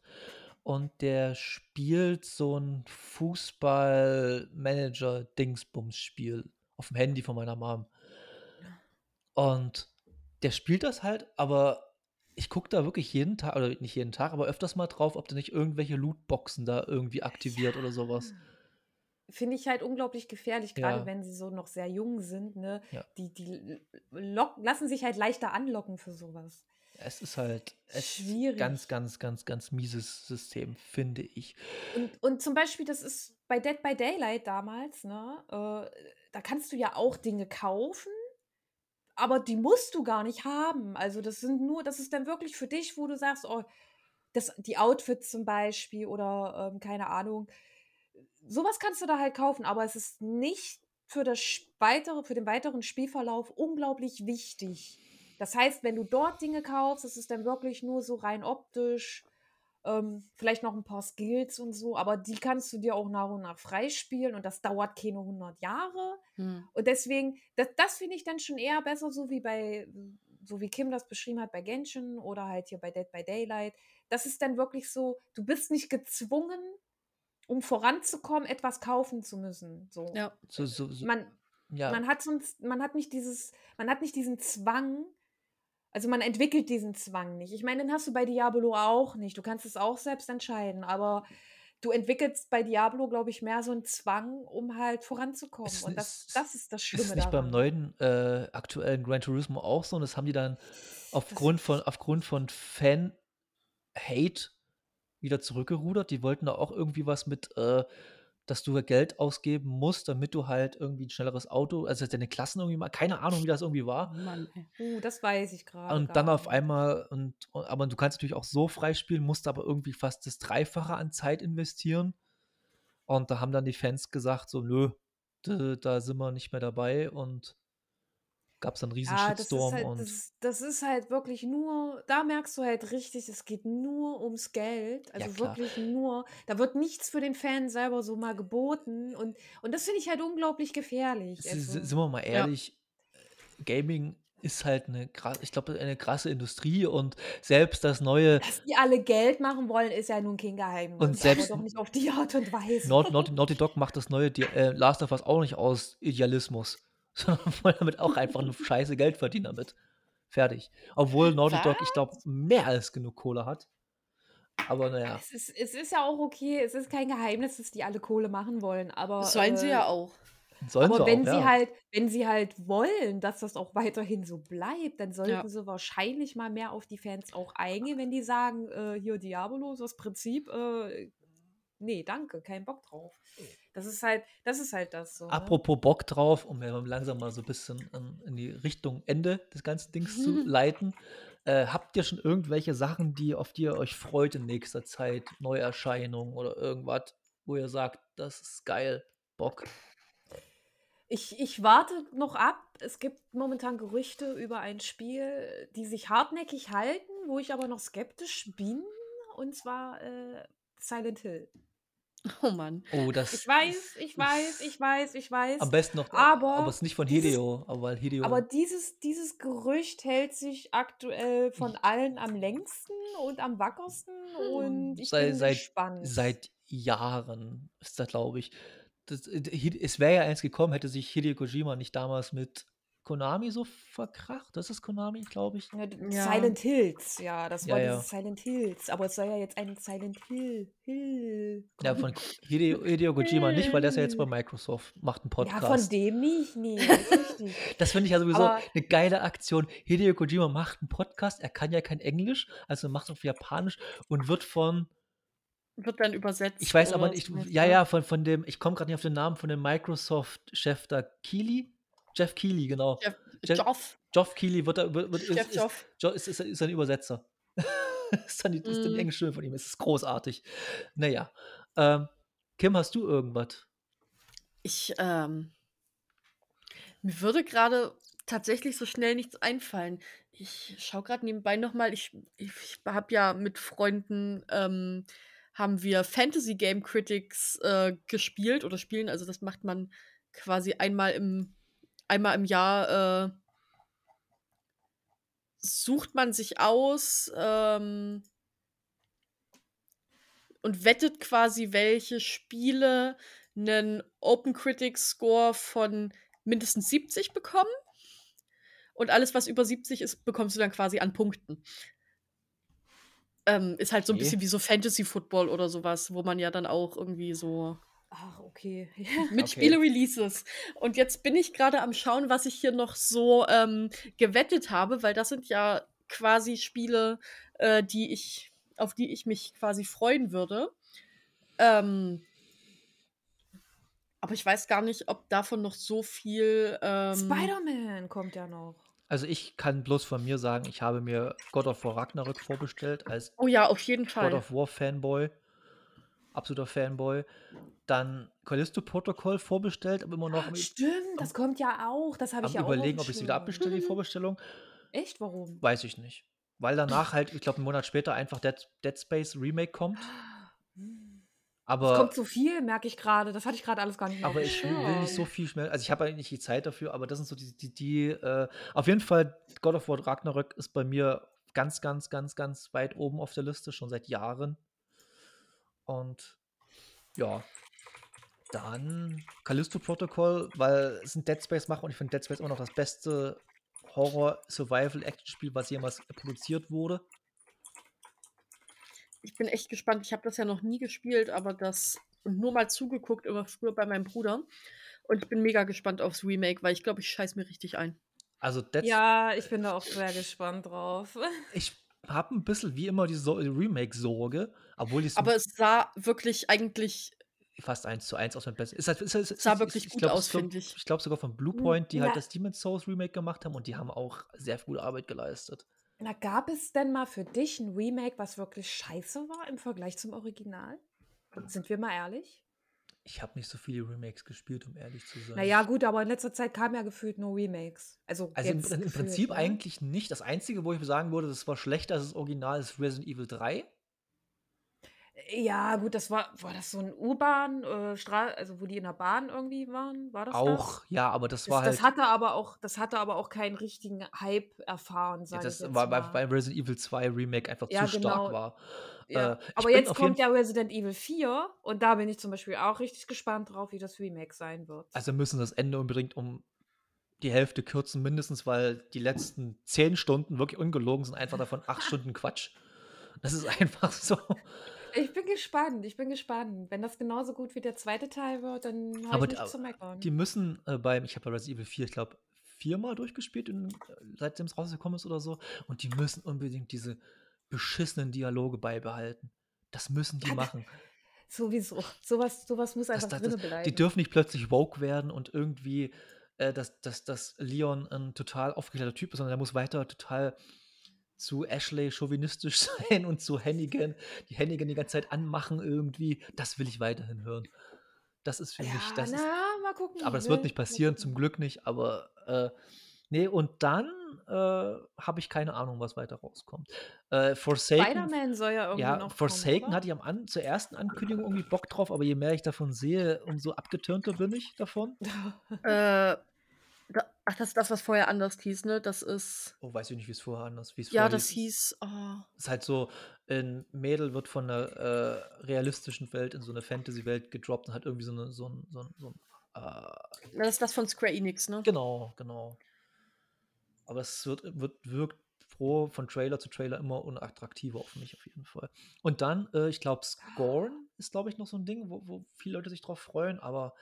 und der spielt so ein Fußball-Manager-Dingsbums-Spiel auf dem Handy von meiner Mom. Und der spielt das halt, aber ich gucke da wirklich jeden Tag, oder nicht jeden Tag, aber öfters mal drauf, ob der nicht irgendwelche Lootboxen da irgendwie aktiviert oder sowas. Finde ich halt unglaublich gefährlich, gerade Ja. wenn sie so noch sehr jung sind. Ne? Ja. Die, die lassen sich halt leichter anlocken für sowas. Es ist halt es ist Schwierig. ganz, ganz, ganz, ganz mieses System, finde ich. Und, und zum Beispiel, das ist bei Dead by Daylight damals, ne? Äh, da kannst du ja auch Dinge kaufen, aber die musst du gar nicht haben. Also das sind nur, das ist dann wirklich für dich, wo du sagst, oh, das, die Outfits zum Beispiel oder ähm, keine Ahnung. Sowas kannst du da halt kaufen, aber es ist nicht für, das weitere, für den weiteren Spielverlauf unglaublich wichtig. Das heißt, wenn du dort Dinge kaufst, ist es dann wirklich nur so rein optisch, ähm, vielleicht noch ein paar Skills und so, aber die kannst du dir auch nach und nach freispielen und das dauert keine 100 Jahre. Hm. Und deswegen, das, das finde ich dann schon eher besser, so wie bei, so wie Kim das beschrieben hat bei Genshin oder halt hier bei Dead by Daylight. Das ist dann wirklich so, du bist nicht gezwungen, um voranzukommen, etwas kaufen zu müssen. So. Ja. So, so, so, Man, ja. man hat sonst, man hat nicht dieses, man hat nicht diesen Zwang, also man entwickelt diesen Zwang nicht. Ich meine, den hast du bei Diablo auch nicht. Du kannst es auch selbst entscheiden, aber du entwickelst bei Diablo, glaube ich, mehr so einen Zwang, um halt voranzukommen. Es Und das, ist- das ist das Ist Schlimme es nicht beim daran. neuen äh, aktuellen Gran Turismo auch so? Und das haben die dann aufgrund von, aufgrund von Fan-Hate wieder zurückgerudert. Die wollten da auch irgendwie was mit, äh, dass du Geld ausgeben musst, damit du halt irgendwie ein schnelleres Auto, also deine Klassen irgendwie mal, keine Ahnung, wie das irgendwie war. Mann, ey. Uh, das weiß ich gerade. Und dann auf einmal, und, und, aber du kannst natürlich auch so freispielen, musst aber irgendwie fast das Dreifache an Zeit investieren. Und da haben dann die Fans gesagt, so, nö, da, da sind wir nicht mehr dabei und gab es einen riesen Ja, das ist, Shitstorm halt, und das, das ist halt wirklich nur, da merkst du halt richtig, es geht nur ums Geld. Also klar. wirklich nur, da wird nichts für den Fan selber so mal geboten. Und, und das finde ich halt unglaublich gefährlich. Also, sind wir mal ehrlich, Gaming ist halt eine, ich glaube, eine krasse Industrie und selbst das neue dass die alle Geld machen wollen, ist ja nun kein Geheimnis. Und selbst- doch nicht auf die Art und Weise. Naughty, Naughty, Dog macht das neue Di- äh, Last of Us auch nicht aus Idealismus, sondern wollen damit auch einfach nur scheiße Geld verdienen damit. Fertig. Obwohl Naughty Dog, ich glaube, mehr als genug Kohle hat. Aber naja. Es ist, es ist ja auch okay, es ist kein Geheimnis, dass die alle Kohle machen wollen, aber Das sollen sie äh, ja auch. Sollen aber sie wenn auch, sie ja. halt, wenn sie halt wollen, dass das auch weiterhin so bleibt, dann Ja. sollten sie wahrscheinlich mal mehr auf die Fans auch eingehen, wenn die sagen, äh, hier Diabolo, das Prinzip, äh, nee, danke, kein Bock drauf. Das ist halt, das ist halt das so. Ne? Apropos Bock drauf, um langsam mal so ein bisschen in, in die Richtung Ende des ganzen Dings zu leiten. Äh, habt ihr schon irgendwelche Sachen, die, auf die ihr euch freut in nächster Zeit? Neuerscheinungen oder irgendwas, wo ihr sagt, das ist geil, Bock? Ich, ich warte noch ab. Es gibt momentan Gerüchte über ein Spiel, die sich hartnäckig halten, wo ich aber noch skeptisch bin. Und zwar äh, Silent Hill. Oh Mann. Oh, das Ich weiß, ich weiß, ich weiß, ich weiß. Am besten noch, Aber aber es ist nicht von dieses- Hideo, aber weil Hideo. Aber dieses, dieses Gerücht hält sich aktuell von allen am längsten und am wackersten. Und ich Sei- bin seit- gespannt. Seit Jahren ist das, glaube ich. Das, äh, es wäre ja eins gekommen, hätte sich Hideo Kojima nicht damals mit Konami so verkracht. Das ist Konami, glaube ich. Ja, Ja. Silent Hills, ja, das Ja, war ja. dieses Silent Hills. Aber es soll ja jetzt ein Silent Hill. Hill. Ja, von Hideo, Hideo Kojima nicht, weil der ist ja jetzt bei Microsoft, macht einen ja, Podcast. von dem nicht, nee. Das finde ich ja sowieso Aber- eine geile Aktion. Hideo Kojima macht einen Podcast, er kann ja kein Englisch, also macht auf Japanisch und wird von, Wird dann übersetzt. ich weiß aber nicht, ja, ja, von, von dem, ich komme gerade nicht auf den Namen von dem Microsoft-Chef da, Keely? Jeff Keely, genau. Jeff, Jeff- Joff. Geoff Keely wird, wird, wird Jeff ist, Joff. ist, ist, ist, ein Übersetzer. ist dann die, ist dann die Mm. englische von ihm. Es ist großartig. Naja. Ähm, Kim, hast du irgendwas? Ich, ähm, mir würde gerade tatsächlich so schnell nichts einfallen. Ich schaue gerade nebenbei nochmal, ich, ich, ich habe ja mit Freunden, ähm, haben wir Fantasy Game Critics äh, gespielt oder spielen. Also das macht man quasi einmal im, einmal im Jahr, äh, sucht man sich aus, ähm, und wettet quasi, welche Spiele einen Open Critics Score von mindestens 70 bekommen. Und alles, was über 70 ist, bekommst du dann quasi an Punkten. Ähm, ist halt so ein Okay. bisschen wie so Fantasy Football oder sowas, wo man ja dann auch irgendwie so Ach, okay. mit Okay. Spiele-Releases. Und jetzt bin ich gerade am Schauen, was ich hier noch so ähm, gewettet habe, weil das sind ja quasi Spiele, äh, die ich, auf die ich mich quasi freuen würde. Ähm, aber ich weiß gar nicht, ob davon noch so viel. Ähm, Spider-Man kommt ja noch. Also ich kann bloß von mir sagen, ich habe mir God of War Ragnarök vorbestellt als Oh ja, auf jeden God Fall. of War Fanboy. Absoluter Fanboy. Dann Callisto Protocol vorbestellt, aber immer noch am, Stimmt, das kommt ja auch. Das habe am ich ja überlegen, auch ob ich es wieder abbestelle, die Vorbestellung. Echt? Warum? Weiß ich nicht. Weil danach halt, ich glaube, einen Monat später einfach Dead, Dead Space Remake kommt. Es Aber, kommt zu viel, merke ich gerade. Das hatte ich gerade alles gar nicht mehr. aber ich will, will nicht so viel schnell. Also ich habe eigentlich nicht die Zeit dafür, aber das sind so die, die, die äh, auf jeden Fall, God of War Ragnarök ist bei mir ganz, ganz, ganz, ganz weit oben auf der Liste, schon seit Jahren. Und ja, dann Callisto Protocol, weil es ein Dead Space macht und ich finde Dead Space immer noch das beste Horror-Survival-Action-Spiel, was jemals produziert wurde. Ich bin echt gespannt. Ich habe das ja noch nie gespielt, aber das und nur mal zugeguckt, immer früher bei meinem Bruder. Und ich bin mega gespannt aufs Remake, weil ich glaube, ich scheiß mir richtig ein. Also Dead Ja, ich bin da auch sehr gespannt drauf. Ich habe ein bisschen wie immer die, so die Remake-Sorge, obwohl die Aber es sah wirklich eigentlich fast eins zu eins aus mit Best. Ist halt, ist, halt- ist, Sah ist- wirklich ich gut glaub, aus, es finde ich. Ich glaube sogar von Hm, Bluepoint, die halt na- das Demon's Souls Remake gemacht haben und die haben auch sehr gute Arbeit geleistet. Na, gab es denn mal für dich ein Remake, was wirklich scheiße war im Vergleich zum Original? Sind wir mal ehrlich? Ich habe nicht so viele Remakes gespielt, um ehrlich zu sein. Naja, gut, aber in letzter Zeit kamen ja gefühlt nur Remakes. Also, Also im, im gefühlt, Prinzip ne? eigentlich nicht. Das Einzige, wo ich sagen würde, das war schlechter als das Original, ist Resident Evil 3. Ja, gut, das war, war das so ein U-Bahn, äh, Stra also wo die in der Bahn irgendwie waren? War das Auch, das? ja, aber das Das, war halt. das hatte aber auch, das hatte aber auch keinen richtigen Hype erfahren, ja, sage ich das jetzt war bei, bei Resident Evil 2 Remake einfach Ja, zu genau. stark war. Ja. Äh, ich aber jetzt kommt ja Resident Evil 4 und da bin ich zum Beispiel auch richtig gespannt drauf, wie das Remake sein wird. Also müssen das Ende unbedingt um die Hälfte kürzen, mindestens, weil die letzten zehn Stunden wirklich ungelogen sind, einfach davon acht Stunden Quatsch. Das ist einfach so. Ich bin gespannt, ich bin gespannt. Wenn das genauso gut wie der zweite Teil wird, dann habe ich die, nichts zu meckern. die müssen äh, beim, ich habe bei Resident Evil 4, ich glaube, viermal durchgespielt, in, äh, seitdem es rausgekommen ist oder so. Und die müssen unbedingt diese beschissenen Dialoge beibehalten. Das müssen die machen. Sowieso. Sowas, sowas muss einfach das, das, die bleiben. dürfen nicht plötzlich woke werden und irgendwie, äh, dass, dass, dass Leon ein total aufgeklärter Typ ist, sondern er muss weiter total zu Ashley chauvinistisch sein und zu Hannigan, die Hannigan die ganze Zeit anmachen irgendwie. Das will ich weiterhin hören. Das ist für mich, Ja, das ist, na, mal gucken. aber das wird ne? nicht Mal passieren, zum. Glück nicht, aber äh, nee, und dann äh, habe ich keine Ahnung, was weiter rauskommt. Äh, Forsaken, Spider-Man soll ja irgendwie ja, noch kommen, Forsaken oder? hatte ich am an, zur ersten Ankündigung irgendwie Bock drauf, aber je mehr ich davon sehe, umso abgetürnter bin ich davon. Äh, da, ach, das ist das, was vorher anders hieß, ne? Das ist. Oh, weiß ich nicht, wie es vorher anders, wie es Ja, das hieß. hieß. Oh, ist halt so, ein Mädel wird von einer äh, realistischen Welt in so eine Fantasy-Welt gedroppt und hat irgendwie so, eine, so ein, so ein, so ein äh, das ist das von Square Enix, ne? Genau, genau. Aber es wird, wird wirkt pro von Trailer zu Trailer immer unattraktiver auf mich auf jeden Fall. Und dann, äh, ich glaube, Scorn ist, glaube ich, noch so ein Ding, wo, wo viele Leute sich drauf freuen, aber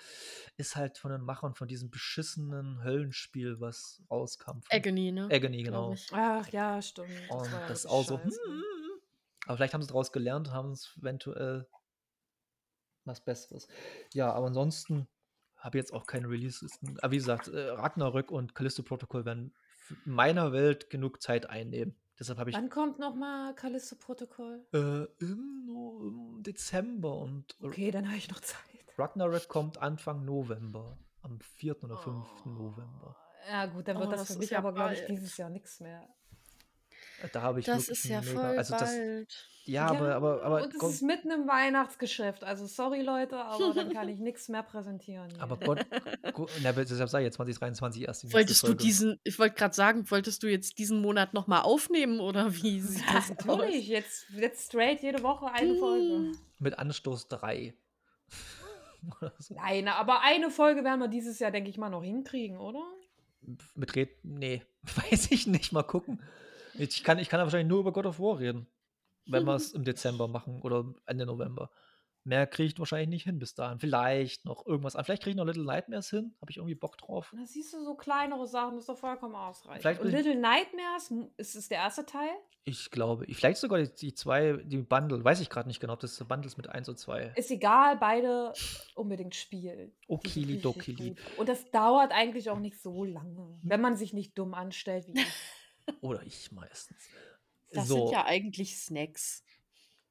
ist halt von den Machern von diesem beschissenen Höllenspiel, was rauskam. Agony, ne? Agony, genau. Ach ja, stimmt. Das Und ja das ist auch so, scheiße. hm, hm. aber vielleicht haben sie daraus gelernt und haben es eventuell was Besseres. Ja, aber ansonsten habe ich jetzt auch keine Releases. Aber wie gesagt, äh, Ragnarök und Callisto Protocol werden meiner Welt genug Zeit einnehmen. Deshalb habe ich Wann kommt nochmal Callisto-Protokoll? äh, im, im Dezember und Okay, dann habe ich noch Zeit. Ragnarök kommt Anfang November. Am 4. oder 5. Oh. November. Ja gut, dann wird Oh, das, das für mich ja aber, glaube ich, dieses Jahr nichts mehr. Da habe ich Das ist ja mega. voll also das, bald. ja, aber, aber, aber, und es Gott, ist mitten im Weihnachtsgeschäft. Also sorry Leute, aber dann kann ich nichts mehr präsentieren. Hier. aber Gott, Gott na, deshalb sage ich jetzt 2023 erst die nächste Wolltest du Folge. diesen, ich wollte gerade sagen, wolltest du jetzt diesen Monat nochmal aufnehmen oder wie sieht ja, das natürlich, aus? jetzt, jetzt straight jede Woche eine Folge. Mit Anstoß 3. Oder so. Nein, aber eine Folge werden wir dieses Jahr, denke ich mal, noch hinkriegen, oder? Mit Red. Nee, weiß ich nicht. Mal gucken. Ich kann, ich kann wahrscheinlich nur über God of War reden. Wenn wir es im Dezember machen oder Ende November. Mehr kriege ich wahrscheinlich nicht hin bis dahin. Vielleicht noch irgendwas an. Vielleicht kriege ich noch Little Nightmares hin. Habe ich irgendwie Bock drauf. Da siehst du so kleinere Sachen, das ist doch vollkommen ausreichend. Vielleicht Und Little Nightmares, ist es der erste Teil? Ich glaube, vielleicht sogar die, die zwei, die Bundle. Weiß ich gerade nicht genau, ob das Bundles mit 1 und 2. Ist egal, beide unbedingt spielen. Okili dokili. gut. Und das dauert eigentlich auch nicht so lange, wenn man sich nicht dumm anstellt wie ich. Oder ich meistens. Das so, sind ja eigentlich Snacks.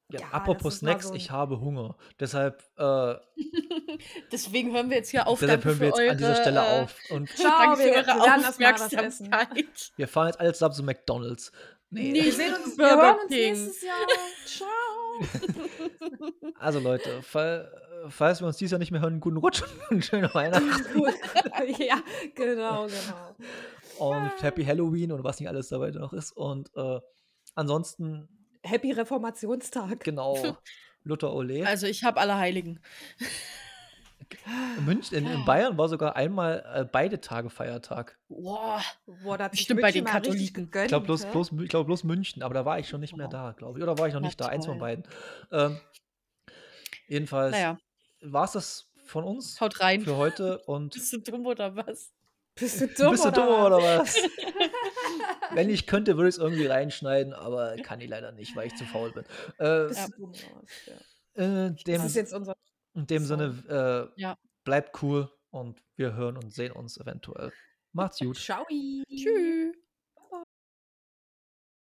ja, Ja, apropos Snacks, so ich habe Hunger. Deshalb, äh, Deswegen hören wir jetzt hier auf. deshalb hören wir für jetzt an dieser eure, Stelle äh, auf. Und Ciao, Danke für wir- eure. Aufmerksamkeit. wir fahren jetzt alle zusammen zu McDonalds. Nee. Nee. Wir sehen uns, wir hören uns nächstes Jahr. Ciao. Also Leute, fall, falls wir uns dieses Jahr nicht mehr hören, guten Rutsch und schöne Weihnachten Gut. ja, genau, genau. und Happy Halloween und was nicht alles dabei noch ist. Und äh, ansonsten, Happy Reformationstag. genau, Luther Ole. Also ich habe alle Heiligen. in, München, in, in Bayern war sogar einmal äh, beide Tage Feiertag. Boah. Boah, da hat sich Bestimmt bei den Katholiken. gegönnt, Ich glaube bloß, bloß, ich glaub bloß München, aber da war ich schon nicht mehr da, glaube ich. Oder war ich noch Na nicht da, eins von toll. beiden. Ähm, jedenfalls Naja, war es das von uns haut rein. für heute und Bist du dumm oder was? Bist du dumm, Bist du oder, dumm was? oder was? Wenn ich könnte, würde ich es irgendwie reinschneiden, aber kann ich leider nicht, weil ich zu faul bin. Äh, Ja. oder äh, dem, Das ist jetzt unser. in dem Sinne, äh, Ja. bleibt cool und wir hören und sehen uns eventuell. Macht's gut. Ciao. Tschüss.